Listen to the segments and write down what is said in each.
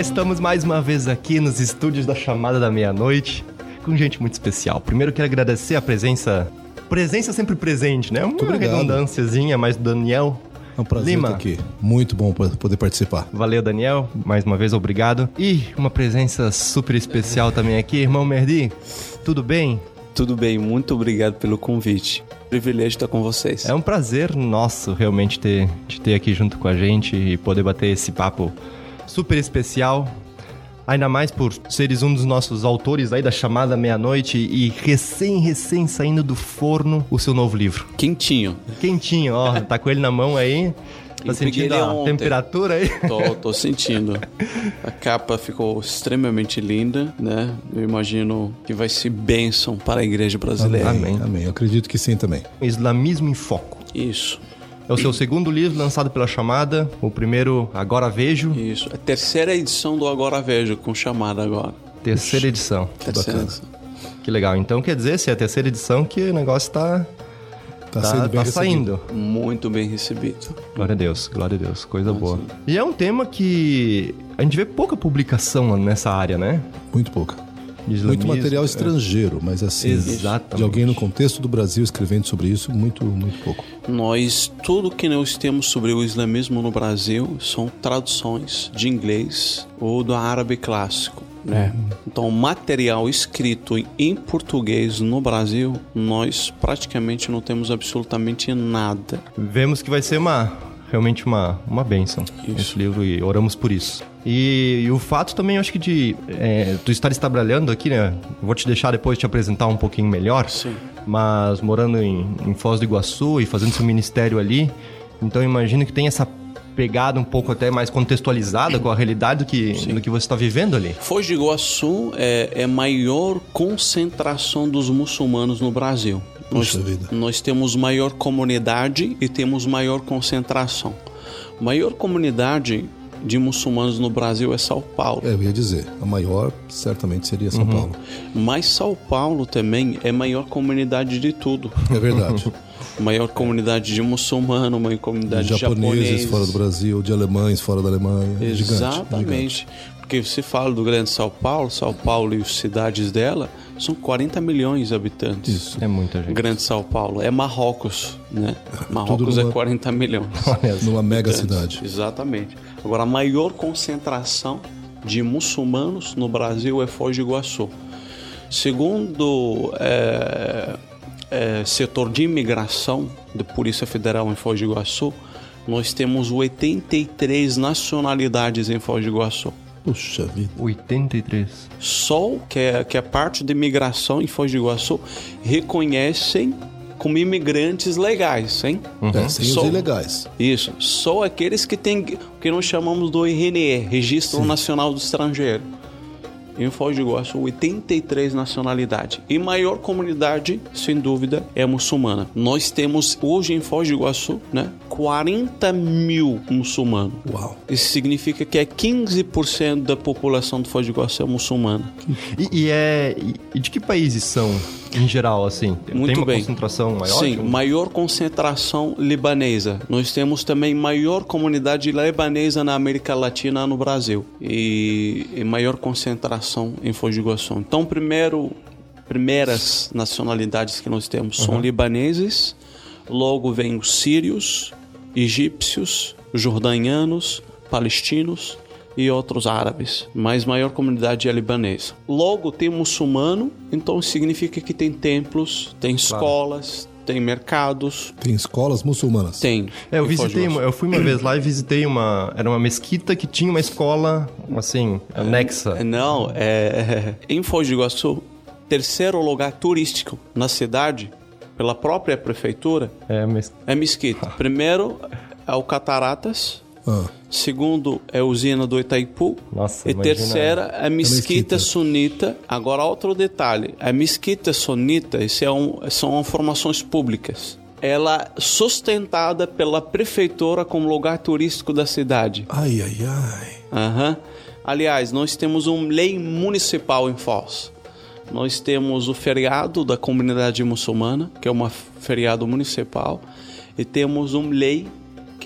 Estamos mais uma vez aqui nos estúdios da Chamada da Meia-Noite com gente muito especial. Primeiro quero agradecer a presença. Presença sempre presente, né? Uma obrigado. redundânciazinha, mas do Daniel. É um prazer Lima. estar aqui. Muito bom po- poder participar. Valeu, Daniel. Mais uma vez, obrigado. E uma presença super especial também aqui, irmão Merdi. Tudo bem? Tudo bem, muito obrigado pelo convite. Privilégio estar com vocês. É um prazer nosso realmente ter, te ter aqui junto com a gente e poder bater esse papo super especial. Ainda mais por seres um dos nossos autores aí da chamada meia-noite e recém, recém saindo do forno o seu novo livro. Quentinho. Quentinho, ó, tá com ele na mão aí. Tá Eu sentindo a ontem. temperatura aí? Tô, tô sentindo. A capa ficou extremamente linda, né? Eu imagino que vai ser bênção para a igreja brasileira. Amém. Amém. Eu acredito que sim também. Islamismo em Foco. Isso, É o seu segundo livro lançado pela chamada. O primeiro, Agora Vejo. isso. A terceira edição do Agora Vejo, com chamada agora. Terceira edição. Terceira edição. Que legal. Então quer dizer, se é a terceira edição, que o negócio tá, Tá, tá, sendo bem tá recebido. saindo. Muito bem recebido. Glória a Deus, glória a Deus, coisa Nossa. boa. E é um tema que a gente vê pouca publicação nessa área, né? Muito pouca. Muito material é. estrangeiro, mas assim, Exatamente. de alguém no contexto do Brasil escrevendo sobre isso, muito, muito pouco. Nós, tudo que nós temos sobre o islamismo no Brasil são traduções de inglês ou do árabe clássico. Né? Então, material escrito em português no Brasil, nós praticamente não temos absolutamente nada. Vemos que vai ser uma realmente uma, uma bênção Isso. esse livro e oramos por isso. E, e o fato também, eu acho que de é, tu estar trabalhando aqui, né? Vou te deixar depois te apresentar um pouquinho melhor. Sim. Mas morando em, em Foz do Iguaçu e fazendo seu ministério ali, então imagino que tem essa pegada um pouco até mais contextualizada com a realidade do que, do que você está vivendo ali. Foz do Iguaçu é, é a maior concentração dos muçulmanos no Brasil. Nós, vida. nós temos maior comunidade e temos maior concentração. Maior comunidade de muçulmanos no Brasil é São Paulo. É, eu ia dizer, a maior certamente seria São Paulo. Mas São Paulo também é a maior comunidade de tudo. É verdade. Maior comunidade de muçulmano, maior comunidade De de japoneses japoneses. fora do Brasil, de alemães fora da Alemanha. É Gigante, gigante. Porque você fala do Grande São Paulo, São Paulo e as cidades dela são 40 milhões de habitantes. Isso. É muita gente. Grande São Paulo. É Marrocos, né? Marrocos numa- é 40 milhões. Numa mega cidade. Exatamente. Agora, a maior concentração de muçulmanos no Brasil é Foz do Iguaçu. Segundo é, é, setor de imigração da Polícia Federal em Foz do Iguaçu, nós temos 83 nacionalidades em Foz do Iguaçu. Puxa vida. 83. Só que é, que é parte de imigração em Foz do Iguaçu reconhecem como imigrantes legais, hein? É, sem Só- os ilegais. Isso, só aqueles que têm o que nós chamamos do RNE, Registro Nacional do Estrangeiro. Em Foz do Iguaçu, 83 nacionalidades. E maior comunidade, sem dúvida, é a muçulmana. Nós temos hoje em Foz do Iguaçu, né, 40 mil muçulmanos. Uau. Isso significa que é 15% da população de Foz do Iguaçu é muçulmana. E, e é. E de que países são, em geral, assim? Tem Muito uma bem. concentração maior? Sim, maior concentração libanesa. Nós temos também maior comunidade libanesa na América Latina, no Brasil. E, e maior concentração em Foz do Iguaçu. Então, primeiro, primeiras nacionalidades que nós temos são libaneses, logo vem os sírios, egípcios, jordanianos, palestinos e outros árabes, mas maior comunidade é libanesa. Logo tem muçulmano, então significa que tem templos, tem escolas, tem mercados, Tem escolas muçulmanas. tem. É, eu visitei, uma- eu fui uma vez lá e visitei uma, era uma mesquita que tinha uma escola, assim, anexa. Não, é em Foz do Iguaçu, terceiro lugar turístico na cidade, pela própria prefeitura, É, mes... é Mesquita. Primeiro é o Cataratas, Ah. Segundo é a usina do Itaipu. Nossa, e imagina- terceira é a mesquita mesquita. sunita. Agora, outro detalhe: a mesquita sunita isso é um, são formações públicas. Ela é sustentada pela prefeitura como lugar turístico da cidade. Ai, ai, ai. Aham. Aliás, nós temos uma lei municipal em Foz. Nós temos o feriado da comunidade muçulmana, que é um feriado municipal, e temos uma lei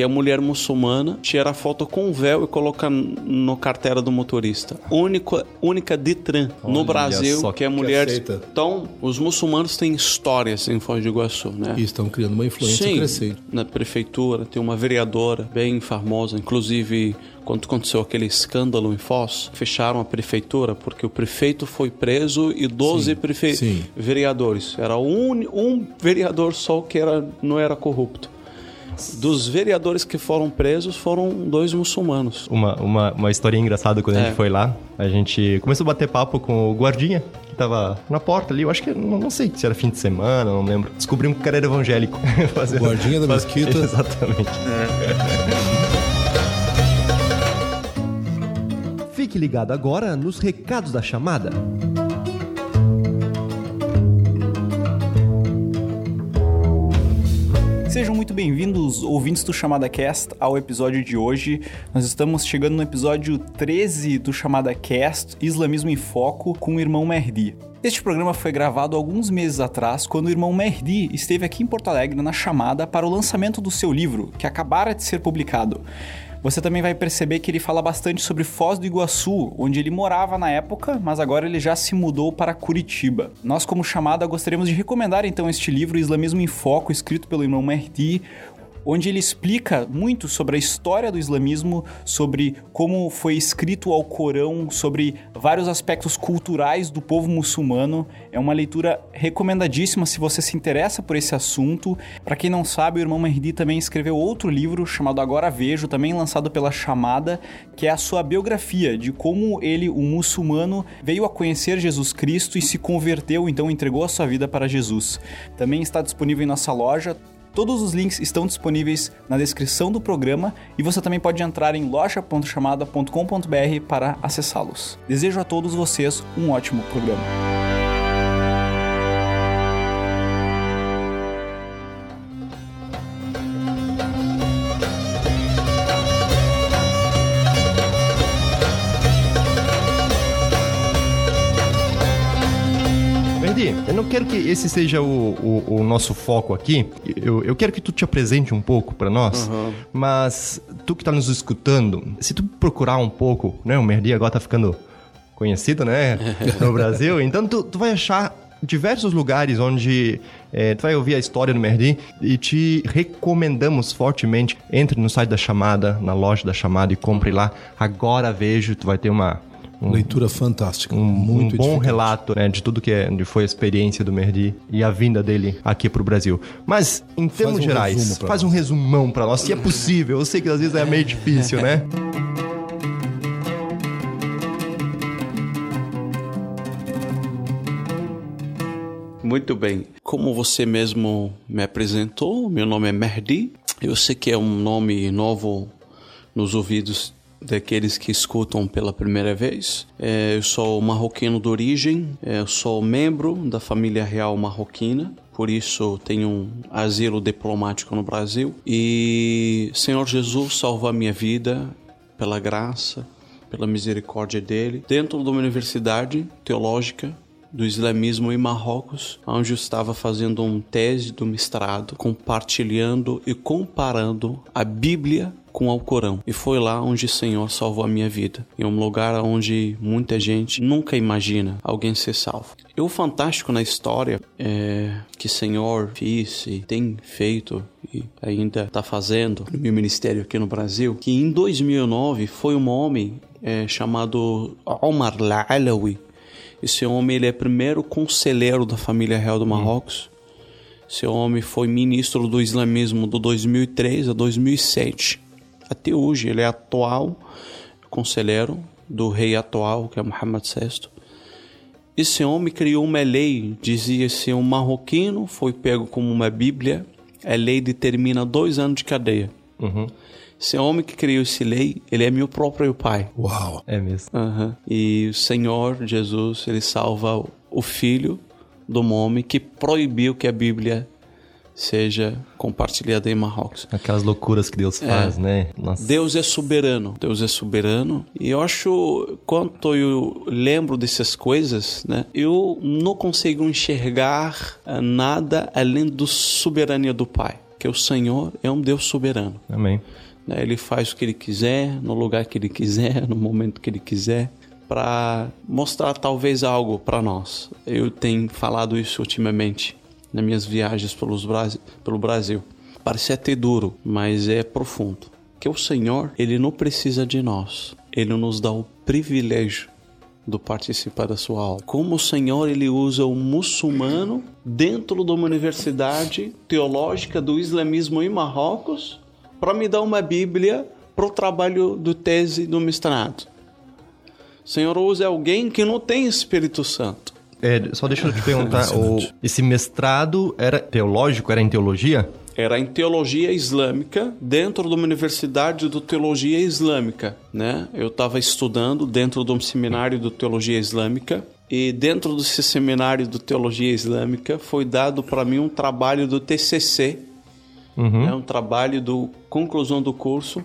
que a mulher muçulmana tira a foto com véu e coloca no carteira do motorista. Única, única Detran no Olha Brasil só que a que mulher. aceita. Então, os muçulmanos têm histórias em Foz do Iguaçu, né? E estão criando uma influência Sim, crescente. na prefeitura tem uma vereadora bem famosa, inclusive quando aconteceu aquele escândalo em Foz, fecharam a prefeitura porque o prefeito foi preso e 12 prefe... sim. vereadores. Era um, um vereador só que era, não era corrupto. Dos vereadores que foram presos foram dois muçulmanos. Uma, uma, uma história engraçada quando a É. gente foi lá. A gente começou a bater papo com o guardinha, que tava na porta ali. Eu acho que, não, não sei se era fim de semana, não lembro. Descobrimos que o cara era evangélico. Fazendo- Guardinha da mesquita. Exatamente. Fique ligado agora nos recados da chamada. Sejam muito bem-vindos, ouvintes do Chamada Cast, ao episódio de hoje. Nós estamos chegando no episódio 13 do Chamada Cast, Islamismo em Foco, com o irmão Merdi. Este programa foi gravado alguns meses atrás, quando o irmão Merdi esteve aqui em Porto Alegre na chamada para o lançamento do seu livro, que acabara de ser publicado. Você também vai perceber que ele fala bastante sobre Foz do Iguaçu, onde ele morava na época, mas agora ele já se mudou para Curitiba. Nós, como chamada, gostaríamos de recomendar então este livro, Islamismo em Foco, escrito pelo irmão Mehdi, onde ele explica muito sobre a história do islamismo, sobre como foi escrito ao Corão, sobre vários aspectos culturais do povo muçulmano. É uma leitura recomendadíssima se você se interessa por esse assunto. Para quem não sabe, o irmão Mehdi também escreveu outro livro chamado Agora Vejo, também lançado pela Chamada, que é a sua biografia de como ele, um muçulmano, veio a conhecer Jesus Cristo e se converteu, então entregou a sua vida para Jesus. Também está disponível em nossa loja. Todos os links estão disponíveis na descrição do programa e você também pode entrar em loja.chamada.com.br para acessá-los. Desejo a todos vocês um ótimo programa. Quero que esse seja o, o, o nosso foco aqui. Eu, eu quero que tu te apresente um pouco pra nós. Mas tu que tá nos escutando, se tu procurar um pouco, né? O Merdi agora tá ficando conhecido, né? No Brasil. Então tu, tu vai achar diversos lugares onde eh, tu vai ouvir a história do Merdi e te recomendamos fortemente. Entre no site da Chamada, na loja da Chamada e compre lá. Agora vejo, tu vai ter uma... um- Leitura fantástica. um, muito um bom relato né, de tudo que é, foi a experiência do Merdi e a vinda dele aqui pro Brasil. Mas, em termos um gerais, faz um nós. resumão pra nós, se é possível. Eu sei que às vezes é meio difícil, né? Muito bem. Como você mesmo me apresentou, meu nome é Merdi. Eu sei que é um nome novo nos ouvidos daqueles que escutam pela primeira vez. É, eu sou marroquino de origem, é, eu sou membro da família real marroquina. Por isso tenho um asilo diplomático no Brasil. E Senhor Jesus salvou a minha vida pela graça, pela misericórdia dele, dentro de uma universidade teológica do islamismo em Marrocos, onde eu estava fazendo um tese do mestrado, compartilhando e comparando a Bíblia com o Corão. E foi lá onde o Senhor salvou a minha vida. Em um lugar onde muita gente nunca imagina alguém ser salvo. E o fantástico na história é que o Senhor fez e tem feito e ainda está fazendo no meu ministério aqui no Brasil, que em 2009 foi um homem é, chamado Omar La'alawi, esse homem ele é primeiro conselheiro da família real do Marrocos. Esse homem foi ministro do islamismo do 2003 a 2007. Até hoje ele é atual conselheiro do rei atual, que é Mohammed VI. Esse homem criou uma lei, dizia se um marroquino foi pego como uma bíblia, a lei determina dois anos de cadeia. Uhum. Esse homem que criou essa lei, ele é meu próprio pai. Uau. É mesmo. Aham. E o Senhor Jesus, ele salva o filho do homem que proibiu que a Bíblia seja compartilhada em Marrocos. Aquelas loucuras que Deus faz, né? Nossa. Deus é soberano, Deus é soberano. E eu acho, quando eu lembro dessas coisas, né, eu não consigo enxergar eh, nada além do soberania do Pai, que o Senhor é um Deus soberano. Amém. Né? Ele faz o que ele quiser, no lugar que ele quiser, no momento que ele quiser, para mostrar talvez algo para nós. Eu tenho falado isso ultimamente nas minhas viagens pelos Brasi- pelo Brasil. Parece até duro, mas é profundo. Que o Senhor, ele não precisa de nós. Ele nos dá o privilégio do participar da sua aula. Como o Senhor ele usa o muçulmano dentro de uma universidade teológica do islamismo em Marrocos para me dar uma Bíblia para o trabalho do tese do mestrado. O Senhor usa alguém que não tem Espírito Santo. É, só deixa eu te perguntar, o, esse mestrado era teológico, era em teologia? Era em teologia islâmica dentro de uma universidade de teologia islâmica, né? Eu estava estudando dentro de um seminário de teologia islâmica e dentro desse seminário de teologia islâmica foi dado para mim um trabalho do TCC, é um trabalho do conclusão do curso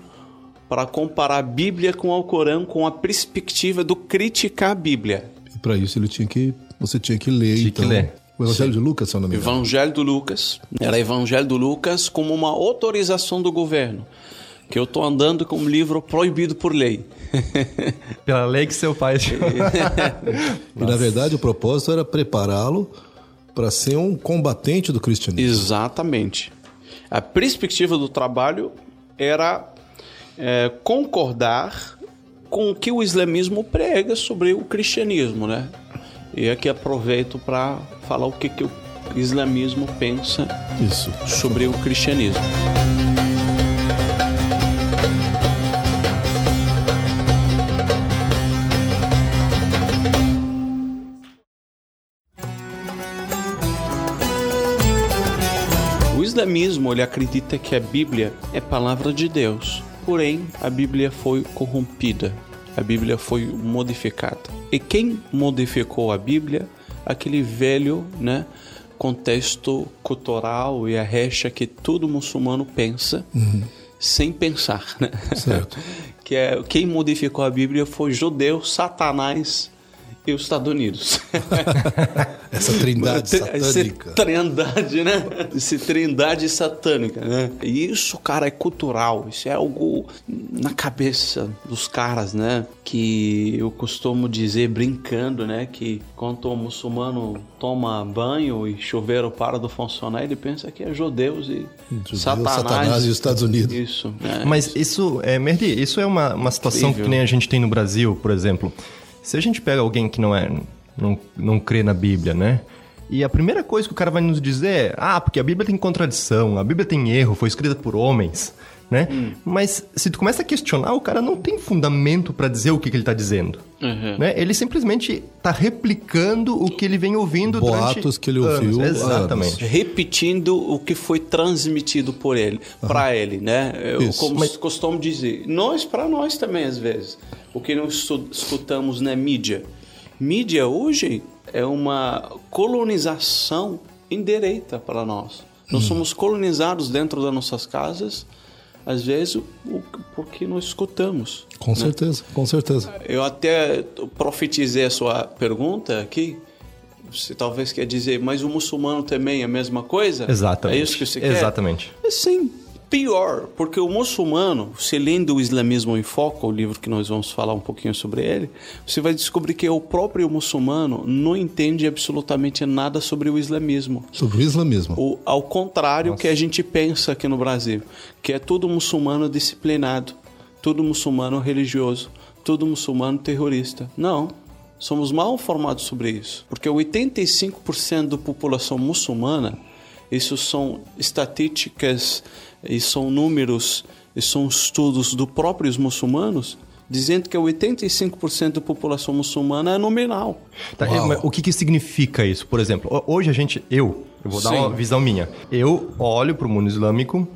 para comparar a Bíblia com o Alcorão com a perspectiva do criticar a Bíblia. E para isso ele tinha que. Você tinha que ler, Tinha que então. ler. O Evangelho de Lucas, se eu não me engano. Evangelho do Lucas. Era Evangelho do Lucas como uma autorização do governo. Que eu estou andando com um livro proibido por lei. Pela lei que seu pai... E na verdade o propósito era prepará-lo para ser um combatente do cristianismo. Exatamente. A perspectiva do trabalho era é, concordar com o que o islamismo prega sobre o cristianismo, né? E aqui aproveito para falar o que, que o islamismo pensa Isso. sobre o cristianismo. Islamismo ele acredita que a Bíblia é palavra de Deus, porém a Bíblia foi corrompida, a Bíblia foi modificada. E quem modificou a Bíblia? Aquele velho, né, contexto cultural e a recha que todo muçulmano pensa sem pensar, né? Certo. que é quem modificou a Bíblia foi judeu, Satanás e os Estados Unidos. Essa trindade Essa satânica. trindade, né? Essa trindade satânica, né? E isso, cara, é cultural. Isso é algo na cabeça dos caras, né? Que eu costumo dizer brincando, né? Que quando o muçulmano toma banho e chuveiro para de funcionar, ele pensa que é judeus e Judeu, Satanás. Satanás e os Estados Unidos. Isso, né? Mas isso, é, Merdi, isso é uma, uma situação Incrível. que nem a gente tem no Brasil, por exemplo. Se a gente pega alguém que não é, não, não crê na Bíblia, né? E a primeira coisa que o cara vai nos dizer é, ah, porque a Bíblia tem contradição, a Bíblia tem erro, foi escrita por homens, né? Hum. Mas se tu começa a questionar, o cara não tem fundamento pra dizer o que, que ele tá dizendo. Uhum. Né? Ele simplesmente tá replicando o que ele vem ouvindo Boatos durante que ele anos. ouviu Exatamente. repetindo o que foi transmitido por ele, para ele, né? Eu como costumo dizer, nós para nós também às vezes, o que nós escutamos na mídia. Mídia hoje é uma colonização indireita para nós. Nós somos colonizados dentro das nossas casas, às vezes o- porque nós escutamos. Com certeza, com certeza. Eu até profetizei a sua pergunta aqui. Você talvez quer dizer, mas o muçulmano também é a mesma coisa? Exatamente. É isso que você quer? Exatamente. Sim, pior, porque o muçulmano, se lendo o Islamismo em Foco, o livro que nós vamos falar um pouquinho sobre ele, você vai descobrir que o próprio muçulmano não entende absolutamente nada sobre o islamismo. Sobre o islamismo. O, ao contrário que a gente pensa aqui no Brasil, que é todo muçulmano disciplinado, todo muçulmano religioso, todo muçulmano terrorista. Não. Somos mal informados sobre isso. Porque 85% da população muçulmana, isso são estatísticas e são números e são estudos dos próprios muçulmanos, dizendo que 85% da população muçulmana é nominal. Tá, o que, que significa isso? Por exemplo, ho- hoje a gente, eu, eu vou dar Sim. uma visão minha. Eu olho para o mundo islâmico,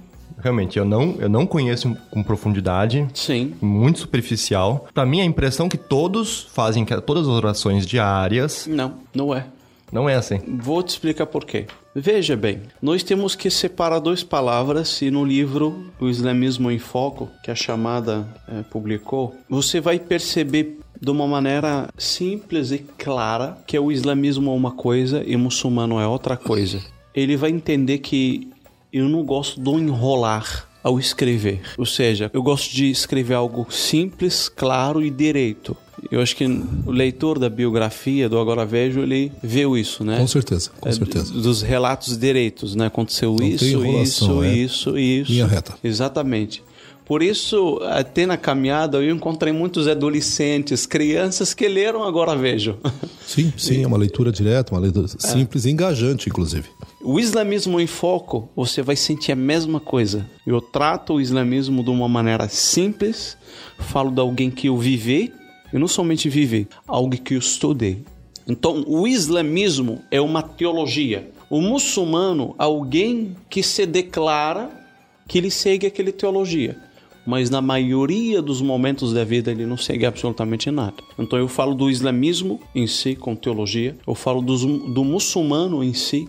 realmente, eu não, eu não conheço com profundidade. Sim. Muito superficial. Pra mim, a impressão que todos fazem que todas as orações diárias. Não, não é. Não é assim. Vou te explicar por quê. Veja bem, nós temos que separar duas palavras e no livro O Islamismo em Foco, que a chamada é, publicou, você vai perceber de uma maneira simples e clara que o islamismo é uma coisa e o muçulmano é outra coisa. Ele vai entender que eu não gosto do enrolar ao escrever. Ou seja, eu gosto de escrever algo simples, claro e direito. Eu acho que o leitor da biografia do Agora Vejo, ele viu isso, né? Com certeza, com É, certeza. Dos relatos direitos, né? Aconteceu Não isso, isso, é isso, isso. linha reta. Exatamente. Por isso, até na caminhada, eu encontrei muitos adolescentes, crianças que leram Agora Vejo. Sim, sim, é uma leitura direta, uma leitura simples e engajante, inclusive. O islamismo em foco, você vai sentir a mesma coisa. Eu trato o islamismo de uma maneira simples, falo de alguém que eu vivi, e não somente vivi, algo que eu estudei. Então, o islamismo é uma teologia. O muçulmano, alguém que se declara que ele segue aquela teologia. Mas na maioria dos momentos da vida ele não segue absolutamente nada. Então eu falo do islamismo em si, com teologia. Eu falo dos- do muçulmano em si,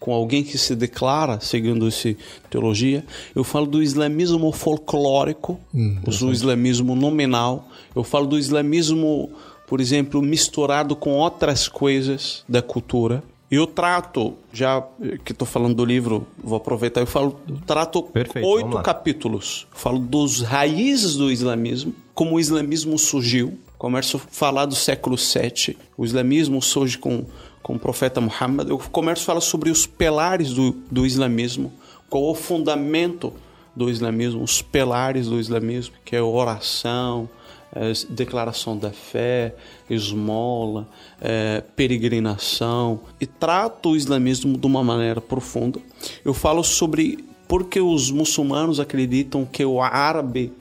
com alguém que se declara seguindo essa teologia. Eu falo do islamismo folclórico, do islamismo nominal. Eu falo do islamismo, por exemplo, misturado com outras coisas da cultura. Eu trato, já que estou falando do livro, vou aproveitar, eu falo, eu trato Perfeito, oito capítulos. Falo dos raízes do islamismo, como o islamismo surgiu. Começo a falar do século VII. O islamismo surge com, com o profeta Muhammad. Eu começo a falar sobre os pilares do, do islamismo, qual o fundamento do islamismo, os pilares do islamismo, que é oração, eh, declaração da fé, esmola, eh, peregrinação, e trato o islamismo de uma maneira profunda. Eu falo sobre por que os muçulmanos acreditam que o árabe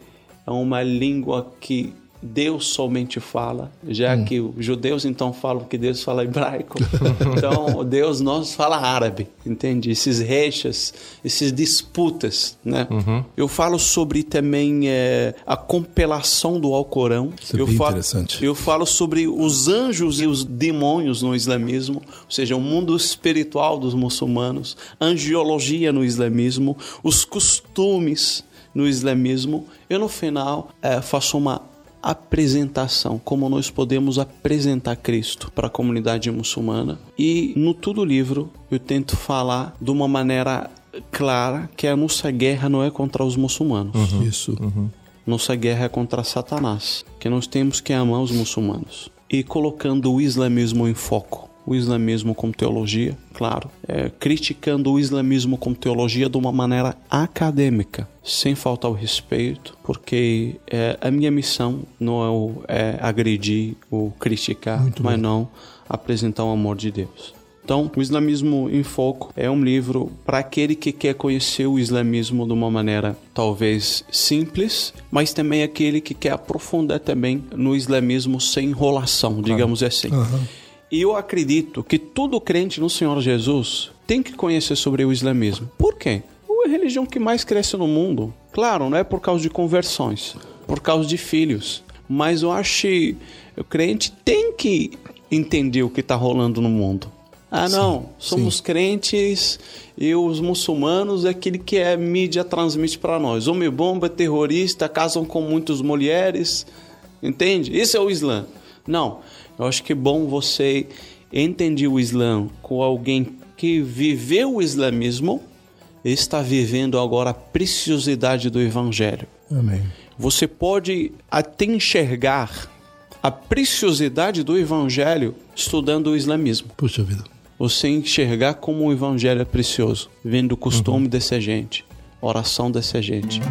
é uma língua que Deus somente fala, já que os judeus então falam que Deus fala hebraico. então, Deus nós fala árabe, entende? Esses rechas, esses disputas, né? Eu falo sobre também eh, a compilação do Alcorão. Isso é eu bem falo, interessante. eu falo sobre os anjos e os demônios no islamismo, ou seja, o mundo espiritual dos muçulmanos, angiologia no islamismo, os costumes no islamismo. E no final eh, faço uma apresentação, como nós podemos apresentar Cristo para a comunidade muçulmana. E no todo o livro eu tento falar de uma maneira clara que a nossa guerra não é contra os muçulmanos. Isso. Nossa guerra é contra Satanás, que nós temos que amar os muçulmanos. E colocando o islamismo em foco. O islamismo como teologia, claro. É, criticando o islamismo como teologia de uma maneira acadêmica, sem faltar o respeito, porque é, a minha missão não é, o- é agredir ou criticar, mas não apresentar o amor de Deus. Então, o Islamismo em Foco é um livro para aquele que quer conhecer o islamismo de uma maneira talvez simples, mas também aquele que quer aprofundar também no islamismo sem enrolação, digamos assim. E eu acredito que todo crente no Senhor Jesus tem que conhecer sobre o islamismo. Por quê? É a religião que mais cresce no mundo. Claro, não é por causa de conversões, por causa de filhos. Mas eu acho que o crente tem que entender o que está rolando no mundo. Ah, não, somos crentes e os muçulmanos é aquele que a mídia transmite para nós. Homem bomba, terrorista, casam com muitas mulheres, entende? Isso é o Islã. Não, eu acho que é bom você entender o Islã com alguém que viveu o islamismo e está vivendo agora a preciosidade do Evangelho. Amém. Você pode até enxergar a preciosidade do Evangelho estudando o islamismo. Puxa vida. Você enxergar como o Evangelho é precioso, vendo o costume dessa gente, oração dessa gente.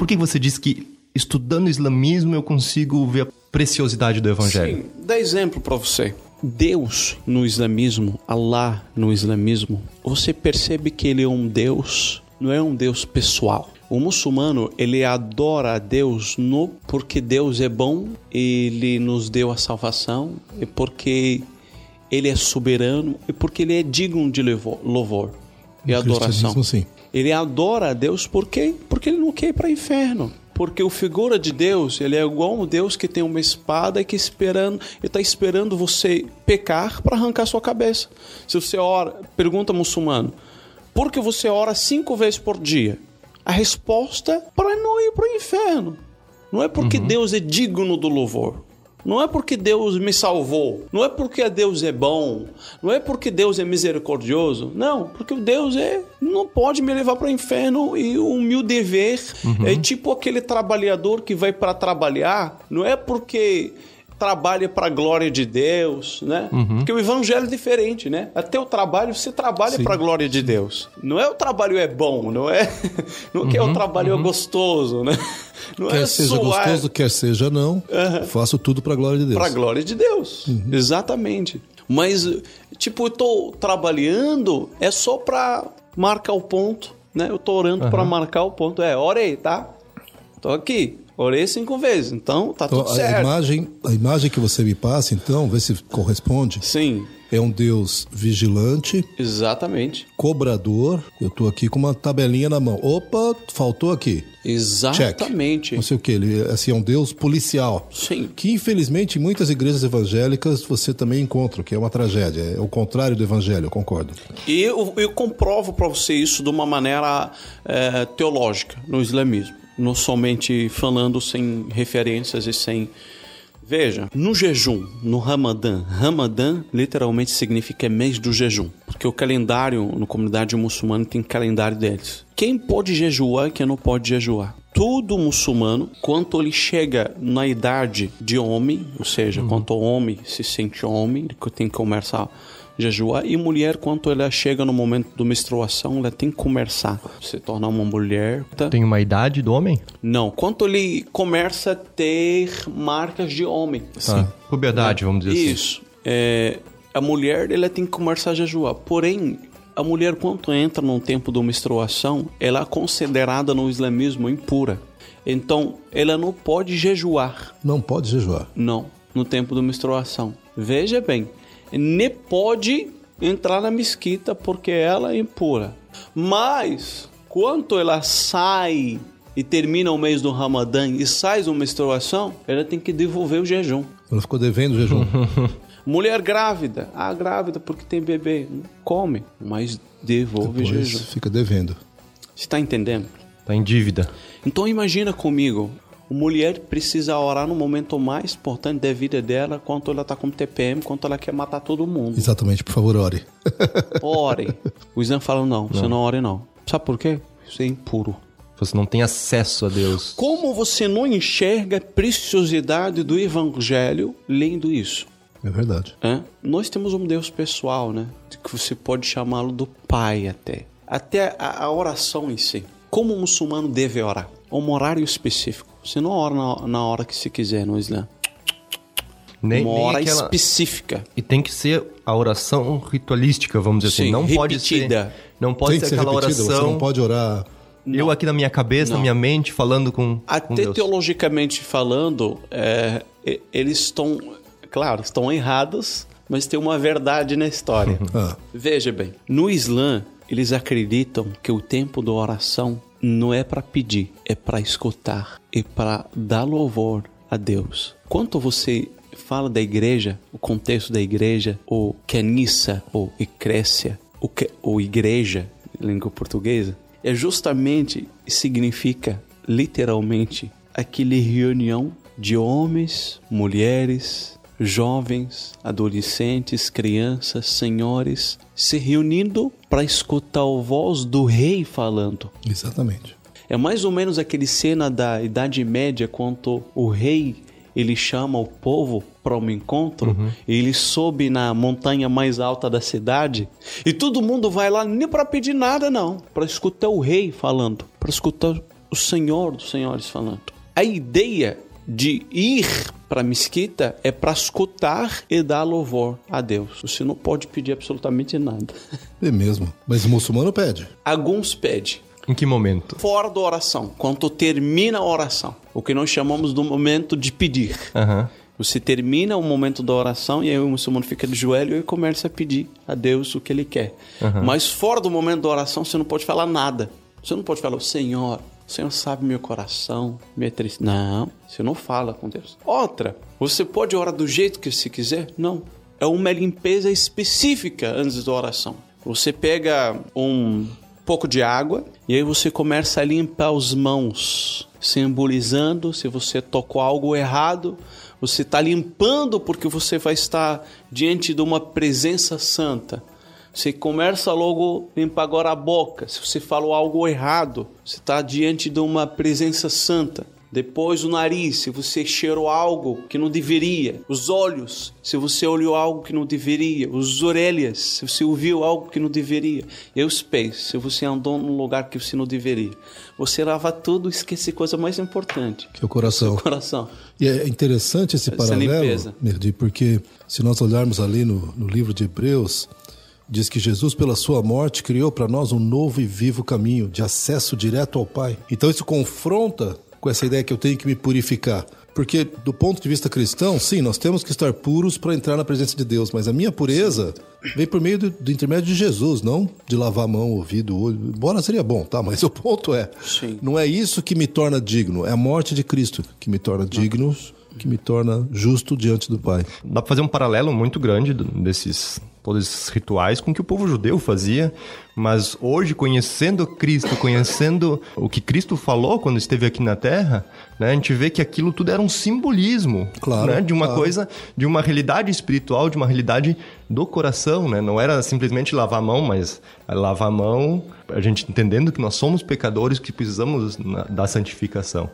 Por que você diz que estudando o islamismo eu consigo ver a preciosidade do evangelho? Sim, dá exemplo para você. Deus no islamismo, Allah no islamismo, você percebe que ele é um Deus, não é um Deus pessoal. O muçulmano, ele adora a Deus no porque Deus é bom, ele nos deu a salvação e porque ele é soberano e porque ele é digno de louvor e No adoração. sim. Ele adora a Deus por quê? Porque ele não quer ir para o inferno. Porque o figura de Deus, ele é igual um Deus que tem uma espada e que esperando, ele está esperando você pecar para arrancar sua cabeça. Se você ora, pergunta muçulmano, por que você ora cinco vezes por dia? A resposta é para não ir para o inferno. Não é porque Deus é digno do louvor. Não é porque Deus me salvou. Não é porque Deus é bom. Não é porque Deus é misericordioso. Não, porque Deus é não pode me levar para o inferno e o meu dever é tipo aquele trabalhador que vai para trabalhar. Não é porque trabalha para a glória de Deus, né? Porque o evangelho é diferente, né? Até o trabalho você trabalha para a glória de Deus. Não é o trabalho é bom, não é? Não que é o trabalho é gostoso, né? Não Quer é seja suar gostoso, quer seja não, faço tudo para a glória de Deus. para a glória de Deus. Exatamente. Mas tipo, eu tô trabalhando é só para marcar o ponto, né? Eu tô orando para marcar o ponto. É, orei, tá? Tô aqui. Orei cinco vezes, então tá Então, tudo a certo. imagem, a imagem que você me passa, então, vê se corresponde. Sim, É um Deus vigilante, exatamente. cobrador. Eu tô aqui com uma tabelinha na mão. Opa, faltou aqui. Check. Exatamente. Não sei o que. Ele assim, é um Deus policial. Sim. Que infelizmente em muitas igrejas evangélicas você também encontra, que é uma tragédia. É o contrário do evangelho, eu concordo. E eu, eu comprovo para você isso de uma maneira eh, teológica no islamismo, não somente falando sem referências e sem. Veja, no jejum, no Ramadã, Ramadã literalmente significa mês do jejum, porque o calendário na comunidade muçulmana tem calendário deles. Quem pode jejuar e quem não pode jejuar? Todo muçulmano, quando ele chega na idade de homem, ou seja, quando o homem se sente homem, ele tem que começar jejuar e mulher quando ela chega no momento da menstruação ela tem que começar a se tornar uma mulher tá? Tem uma idade do homem? não quando ele começa a ter marcas de homem Tá. Puberdade, vamos dizer assim. isso é, a mulher ela tem que começar a jejuar porém a mulher quando entra num tempo de menstruação ela é considerada no islamismo impura então ela não pode jejuar Não pode jejuar. não, no tempo da menstruação. Veja bem, nem pode entrar na mesquita porque ela é impura. Mas, quando ela sai e termina o mês do Ramadã e sai da menstruação, ela tem que devolver o jejum. Ela ficou devendo o jejum. Mulher grávida, ah, grávida porque tem bebê, come, mas devolve o Depois jejum. fica devendo. Você está entendendo? Tá em dívida. Então imagina comigo, a mulher precisa orar no momento mais importante da vida dela, quando ela está com TPM, quando ela quer matar todo mundo. Exatamente, por favor, ore. Ore. O Islã fala, não, você não ore não. Sabe por quê? Você é impuro. Você não tem acesso a Deus. Como você não enxerga a preciosidade do evangelho lendo isso? É verdade. Hã? Nós temos um Deus pessoal, né? Que você pode chamá-lo do Pai até. Até a, a oração em si. Como o muçulmano deve orar? Um horário específico. Você não ora na, na hora que você quiser no Islã. Nem, Uma nem hora aquela... específica. E tem que ser a oração ritualística, vamos dizer Sim, assim. Não pode repetida. ser. Não pode ser ser aquela repetido, você oração. não pode orar. Eu aqui na minha cabeça, Não. na minha mente, falando com, com Até Deus. teologicamente falando, é, eles estão, claro, estão errados, mas tem uma verdade na história. Ah, Veja bem, no Islã, eles acreditam que o tempo da oração não é para pedir, é para escutar, é para dar louvor a Deus. Quando você fala da igreja, o contexto da igreja, ou kenissa, ou ecrécia, ou, que, ou igreja, língua portuguesa, é justamente, significa literalmente aquele reunião de homens, mulheres, jovens, adolescentes, crianças, senhores se reunindo para escutar a voz do rei falando. exatamente. É mais ou menos aquele cena da Idade Média quando o rei ele chama o povo para um encontro e ele sobe na montanha mais alta da cidade e todo mundo vai lá nem para pedir nada não, para escutar o rei falando, para escutar o Senhor dos Senhores falando. A ideia de ir para a mesquita é para escutar e dar louvor a Deus. Você não pode pedir absolutamente nada. É mesmo. Mas o muçulmano pede. Alguns pedem, Em que momento? fora da oração, quando termina a oração, o que nós chamamos do momento de pedir. Aham. Você termina o momento da oração e aí o muçulmano fica de joelho e começa a pedir a Deus o que ele quer. Mas fora do momento da oração, você não pode falar nada. Você não pode falar, Senhor, o Senhor sabe meu coração, minha tristeza. Não, você não fala com Deus. Outra, você pode orar do jeito que você quiser? Não. É uma limpeza específica antes da oração. Você pega um pouco de água e aí você começa a limpar as mãos, simbolizando se você tocou algo errado, você está limpando porque você vai estar diante de uma presença santa. Você começa logo a limpar agora a boca. Se você falou algo errado, você está diante de uma presença santa. Depois o nariz, se você cheirou algo que não deveria. Os olhos, se você olhou algo que não deveria. Os orelhas, se você ouviu algo que não deveria. E os pés, se você andou num lugar que você não deveria. Você lava tudo e esquece a coisa mais importante. Que é o coração. O coração. E é interessante esse Essa paralelo. Merdi, porque se nós olharmos ali no, no livro de Hebreus, diz que Jesus, pela sua morte, criou para nós um novo e vivo caminho de acesso direto ao Pai. Então isso confronta com essa ideia que eu tenho que me purificar. Porque, do ponto de vista cristão, sim, nós temos que estar puros para entrar na presença de Deus, mas a minha pureza vem por meio do, do intermédio de Jesus, não de lavar a mão, ouvido, olho. Embora seria bom, tá? Mas o ponto é: Sim. não é isso que me torna digno, é a morte de Cristo que me torna digno, que me torna justo diante do Pai. Dá pra fazer um paralelo muito grande desses todos esses rituais com que o povo judeu fazia, mas hoje conhecendo Cristo, conhecendo o que Cristo falou quando esteve aqui na Terra, né, a gente vê que aquilo tudo era um simbolismo, Claro, né, de uma claro. coisa, de uma realidade espiritual, de uma realidade do coração, né? Não era simplesmente lavar a mão, mas lavar a mão, a gente entendendo que nós somos pecadores que precisamos da santificação.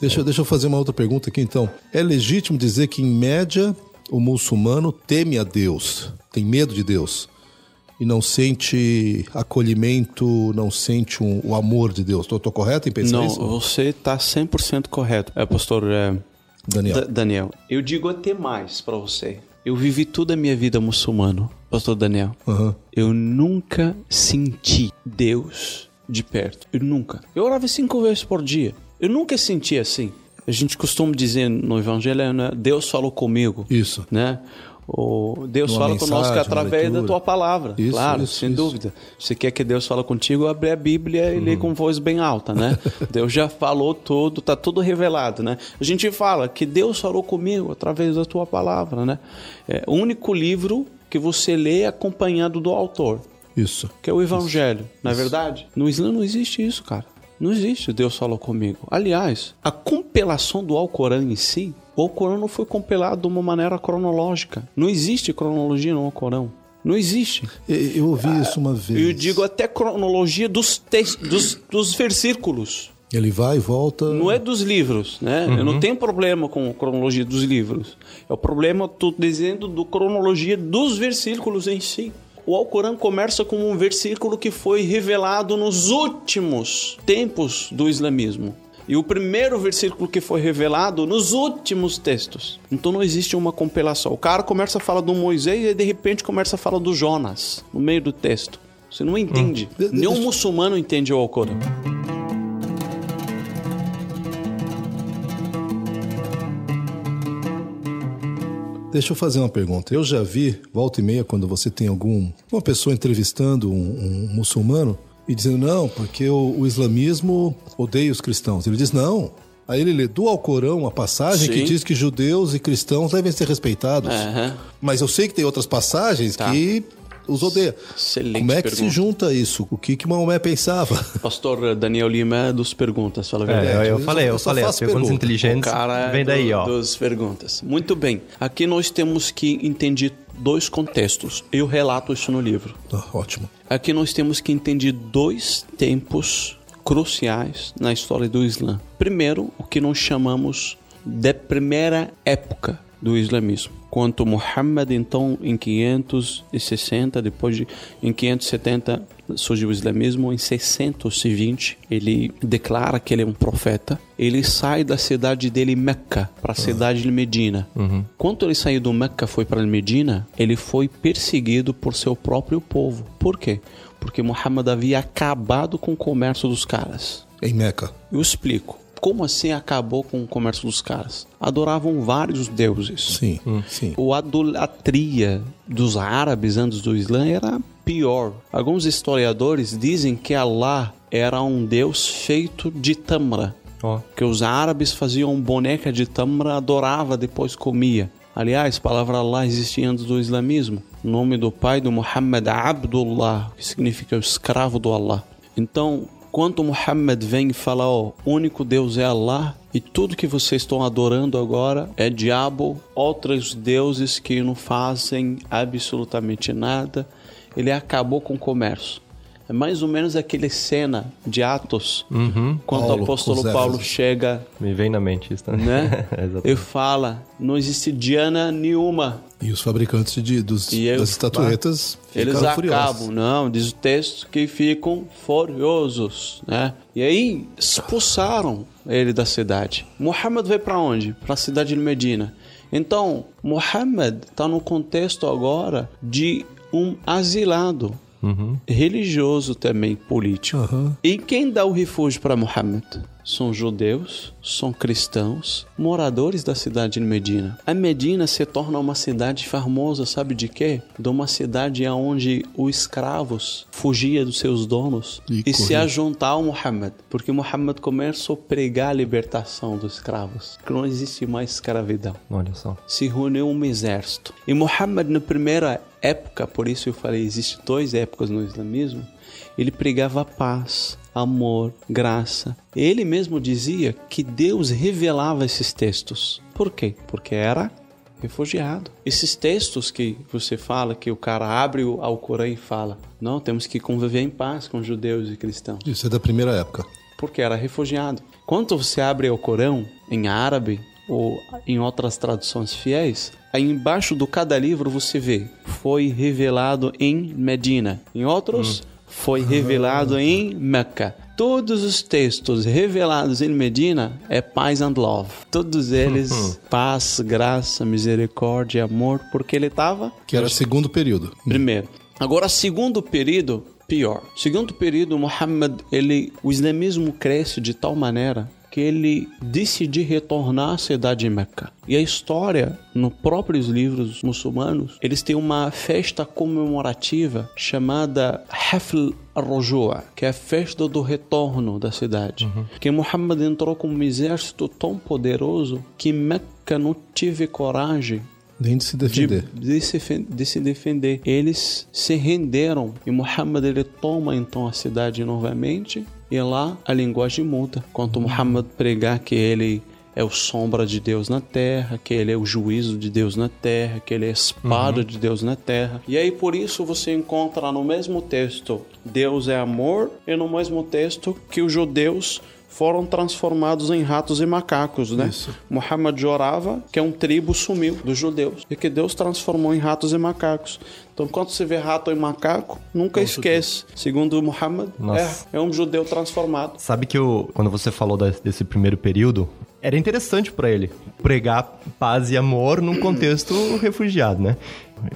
Deixa, deixa eu fazer uma outra pergunta aqui então. É legítimo dizer que, em média, o muçulmano teme a Deus, tem medo de Deus e não sente acolhimento, não sente um- o amor de Deus. Estou correto em pensar Não, isso? você está 100% correto. É, pastor é, Daniel. Da- Daniel, eu digo até mais para você. Eu vivi toda a minha vida muçulmano, pastor Daniel. Aham. Eu nunca senti Deus de perto. Eu nunca. Eu orava cinco vezes por dia. Eu nunca senti assim. A gente costuma dizer no evangelho, né? Deus falou comigo. Isso. Né? O Deus fala conosco através da tua palavra. Isso, claro, isso, sem isso. dúvida. Você quer que Deus fale contigo, abre a Bíblia e Uhum. lê com voz bem alta, né? Deus já falou tudo, tá tudo revelado, né? A gente fala que Deus falou comigo através da tua palavra, né? É o único livro que você lê acompanhado do autor, Isso. que é o Evangelho. Não é verdade? No Islã não existe isso, cara. Não existe Deus falou comigo. Aliás, a compilação do Alcorão em si, o Alcorão não foi compilado de uma maneira cronológica. Não existe cronologia no Alcorão. Não existe. Eu ouvi isso uma vez. Eu digo até cronologia dos, tex- dos, dos versículos. Ele vai e volta. Não é dos livros, né? Eu não tenho problema com a cronologia dos livros. É o problema, tô dizendo, do cronologia dos versículos em si. O Alcorão começa com um versículo que foi revelado nos últimos tempos do islamismo. E o primeiro versículo que foi revelado nos últimos textos. Então não existe uma compilação. O cara começa a falar do Moisés e de repente começa a falar do Jonas no meio do texto. Você não entende. De- de- Nenhum muçulmano entende o Alcorão. Deixa eu fazer uma pergunta. Eu já vi, volta e meia, quando você tem algum uma pessoa entrevistando um, um muçulmano e dizendo, não, porque o, o islamismo odeia os cristãos. Ele diz, não. Aí ele lê do Alcorão uma passagem que Sim. diz que judeus e cristãos devem ser respeitados. Aham. Mas eu sei que tem outras passagens Tá. que os odeia. Excelente Como é que se pergunta. junta isso? O que que Maomé pensava? Pastor Daniel Lima é dos perguntas, fala a É, verdade. eu, eu eu falei, eu só falei, as perguntas pergunta. inteligentes O cara é vem daí, do- ó. Das perguntas. Muito bem. Aqui nós temos que entender dois contextos. Eu relato isso no livro. Tá, ótimo. Aqui nós temos que entender dois tempos cruciais na história do Islã. Primeiro, o que nós chamamos de primeira época do islamismo. Quando Muhammad, então, em 560, depois de em 570 surgiu o islamismo, em 620 ele declara que ele é um profeta. Ele sai da cidade dele, Meca, para a cidade de Medina. Quando ele saiu do Meca foi para Medina, ele foi perseguido por seu próprio povo. Por quê? Porque Muhammad havia acabado com o comércio dos caras. Em Meca. Eu explico. Como assim acabou com o comércio dos caras? Adoravam vários deuses. Sim, sim. A idolatria dos árabes antes do Islã era pior. Alguns historiadores dizem que Allah era um deus feito de tamra. Ó. Que os árabes faziam boneca de tamra, adorava, depois comia. Aliás, a palavra Allah existia antes do islamismo. O nome do pai do Muhammad Abdullah, que significa o escravo do Allah. Então, quando Muhammad vem e fala, ó, o único Deus é Allah e tudo que vocês estão adorando agora é diabo, outros deuses que não fazem absolutamente nada, ele acabou com o comércio. É mais ou menos aquele cena de Atos, quando Paulo, o apóstolo Paulo chega Me vem na mente isso também. né? Exatamente. e fala: não existe Diana nenhuma. E os fabricantes de, dos, E eu- das estatuetas Eles ficaram acabam, furiosos. não, diz o texto que ficam furiosos, né? E aí expulsaram ele da cidade. Muhammad veio para onde? Para a cidade de Medina. Então, Muhammad está no contexto agora de um asilado religioso também político. Aham. E quem dá o refúgio para Muhammad? São judeus, são cristãos, moradores da cidade de Medina. A Medina se torna uma cidade famosa, sabe de quê? De uma cidade onde os escravos fugiam dos seus donos E e, se ajuntar ao Muhammad, porque Muhammad começou a pregar a libertação dos escravos, que não existe mais escravidão Olha só. se reuniu um exército. E Muhammad, na primeira época, por isso eu falei, existe duas épocas no islamismo, ele pregava paz, amor, graça. Ele mesmo dizia que Deus revelava esses textos. Por quê? Porque era refugiado. Esses textos que você fala, que o cara abre o ao Corão e fala, não, temos que conviver em paz com judeus e cristãos Isso é da primeira época. porque era refugiado. Quando você abre o Corão em árabe ou em outras traduções fiéis, aí embaixo do cada livro você vê foi revelado em Medina. Em outros, foi revelado em Meca. Todos os textos revelados em Medina é paz and love. Todos eles paz, graça, misericórdia, amor, porque ele estava Que era segundo período. Primeiro. Agora, segundo período, pior. Segundo período, Muhammad, ele, o islamismo cresce de tal maneira que ele decide retornar à cidade de Meca. E a história, nos próprios livros muçulmanos, eles têm uma festa comemorativa chamada Hafl al-Rujua, que é a festa do retorno da cidade. Que Muhammad entrou com um exército tão poderoso que Meca não teve coragem Nem de se de, defender. de se, fe- de se defender. Eles se renderam e Muhammad ele toma então a cidade novamente e lá a linguagem muda. Quando Muhammad pregar que ele é o sombra de Deus na terra, que ele é o juízo de Deus na terra, que ele é a espada de Deus na terra. E aí por isso você encontra no mesmo texto Deus é amor e no mesmo texto que os judeus foram transformados em ratos e macacos, né? Isso. Muhammad orava que um tribo sumiu dos judeus e que Deus transformou em ratos e macacos. Então, quando você vê rato e macaco, nunca esquece. Segundo Muhammad, Nossa. é, é um judeu transformado. Sabe que eu, quando você falou desse primeiro período, era interessante pra ele pregar paz e amor num contexto refugiado, né?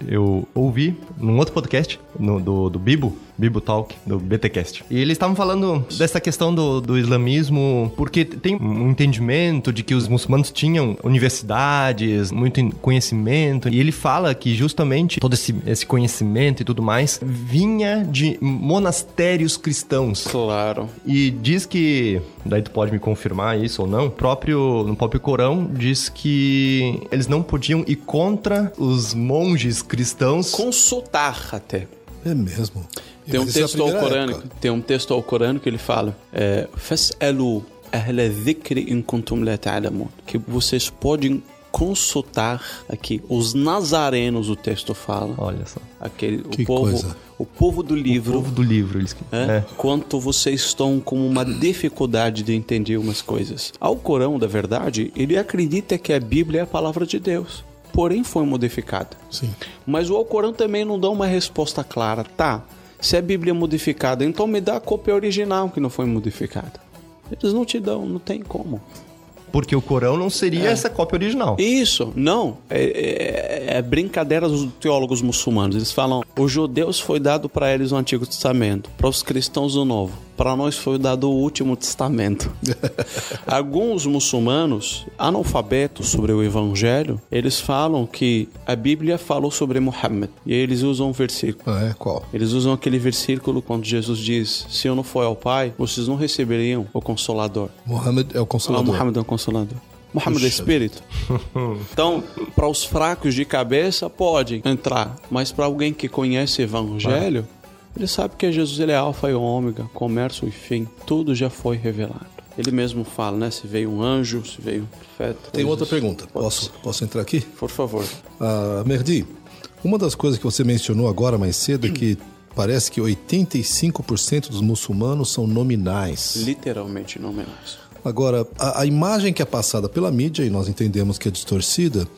Eu ouvi num outro podcast, no- do, do Bibo, Bibo Talk, do BTcast. E eles estavam falando dessa questão do, do islamismo, porque tem um entendimento de que os muçulmanos tinham universidades, muito en- conhecimento. E ele fala que justamente todo esse, esse conhecimento e tudo mais vinha de monastérios cristãos. Claro. E diz que, daí tu pode me confirmar isso ou não, próprio, no próprio Corão diz que eles não podiam ir contra os monges cristãos. Consultar até. É mesmo. Tem um é texto ao primeira Corânico, época. tem um texto ao Corânico que ele fala: é, Fas'alu ahla dhikri in kuntum la ta'lamun. Que vocês podem consultar aqui os nazarenos, o texto fala. Olha só. Aquele, Que o povo, coisa. o povo do O livro. povo do livro, eles É, é. Quanto vocês estão com uma dificuldade de entender umas coisas. Ao Corão, da verdade, ele acredita que a Bíblia é a palavra de Deus. Porém, foi modificada. Sim. Mas o Alcorão também não dá uma resposta clara. Tá, se a Bíblia é modificada, então me dá a cópia original que não foi modificada. Eles não te dão, não tem como. Porque o Corão não seria essa cópia original. Isso, não. É, é- é brincadeira dos teólogos muçulmanos. Eles falam, os judeus foi dado para eles o Antigo Testamento, para os cristãos o Novo. Para nós foi dado o último testamento. Alguns muçulmanos analfabetos sobre o evangelho, eles falam que a Bíblia falou sobre Muhammad. E eles usam um versículo. Ah, é? Qual? Eles usam aquele versículo quando Jesus diz: Se eu não for ao Pai, vocês não receberiam o Consolador. Muhammad é o Ah, consolador. Muhammad é o Consolador. Muhammad é Espírito. Então, para os fracos de cabeça, pode entrar. Mas para alguém que conhece o Evangelho, ele sabe que Jesus ele é Alfa e Ômega, comércio e fim. Tudo já foi revelado. Ele mesmo fala, né? Se veio um anjo, se veio um profeta. Tem outra pergunta. Posso, posso entrar aqui? Por favor. Ah, Merdi, uma das coisas que você mencionou agora mais cedo é que parece que 85% dos muçulmanos são nominais. Literalmente não menos. Agora, a, a imagem que é passada pela mídia, e nós entendemos que é distorcida,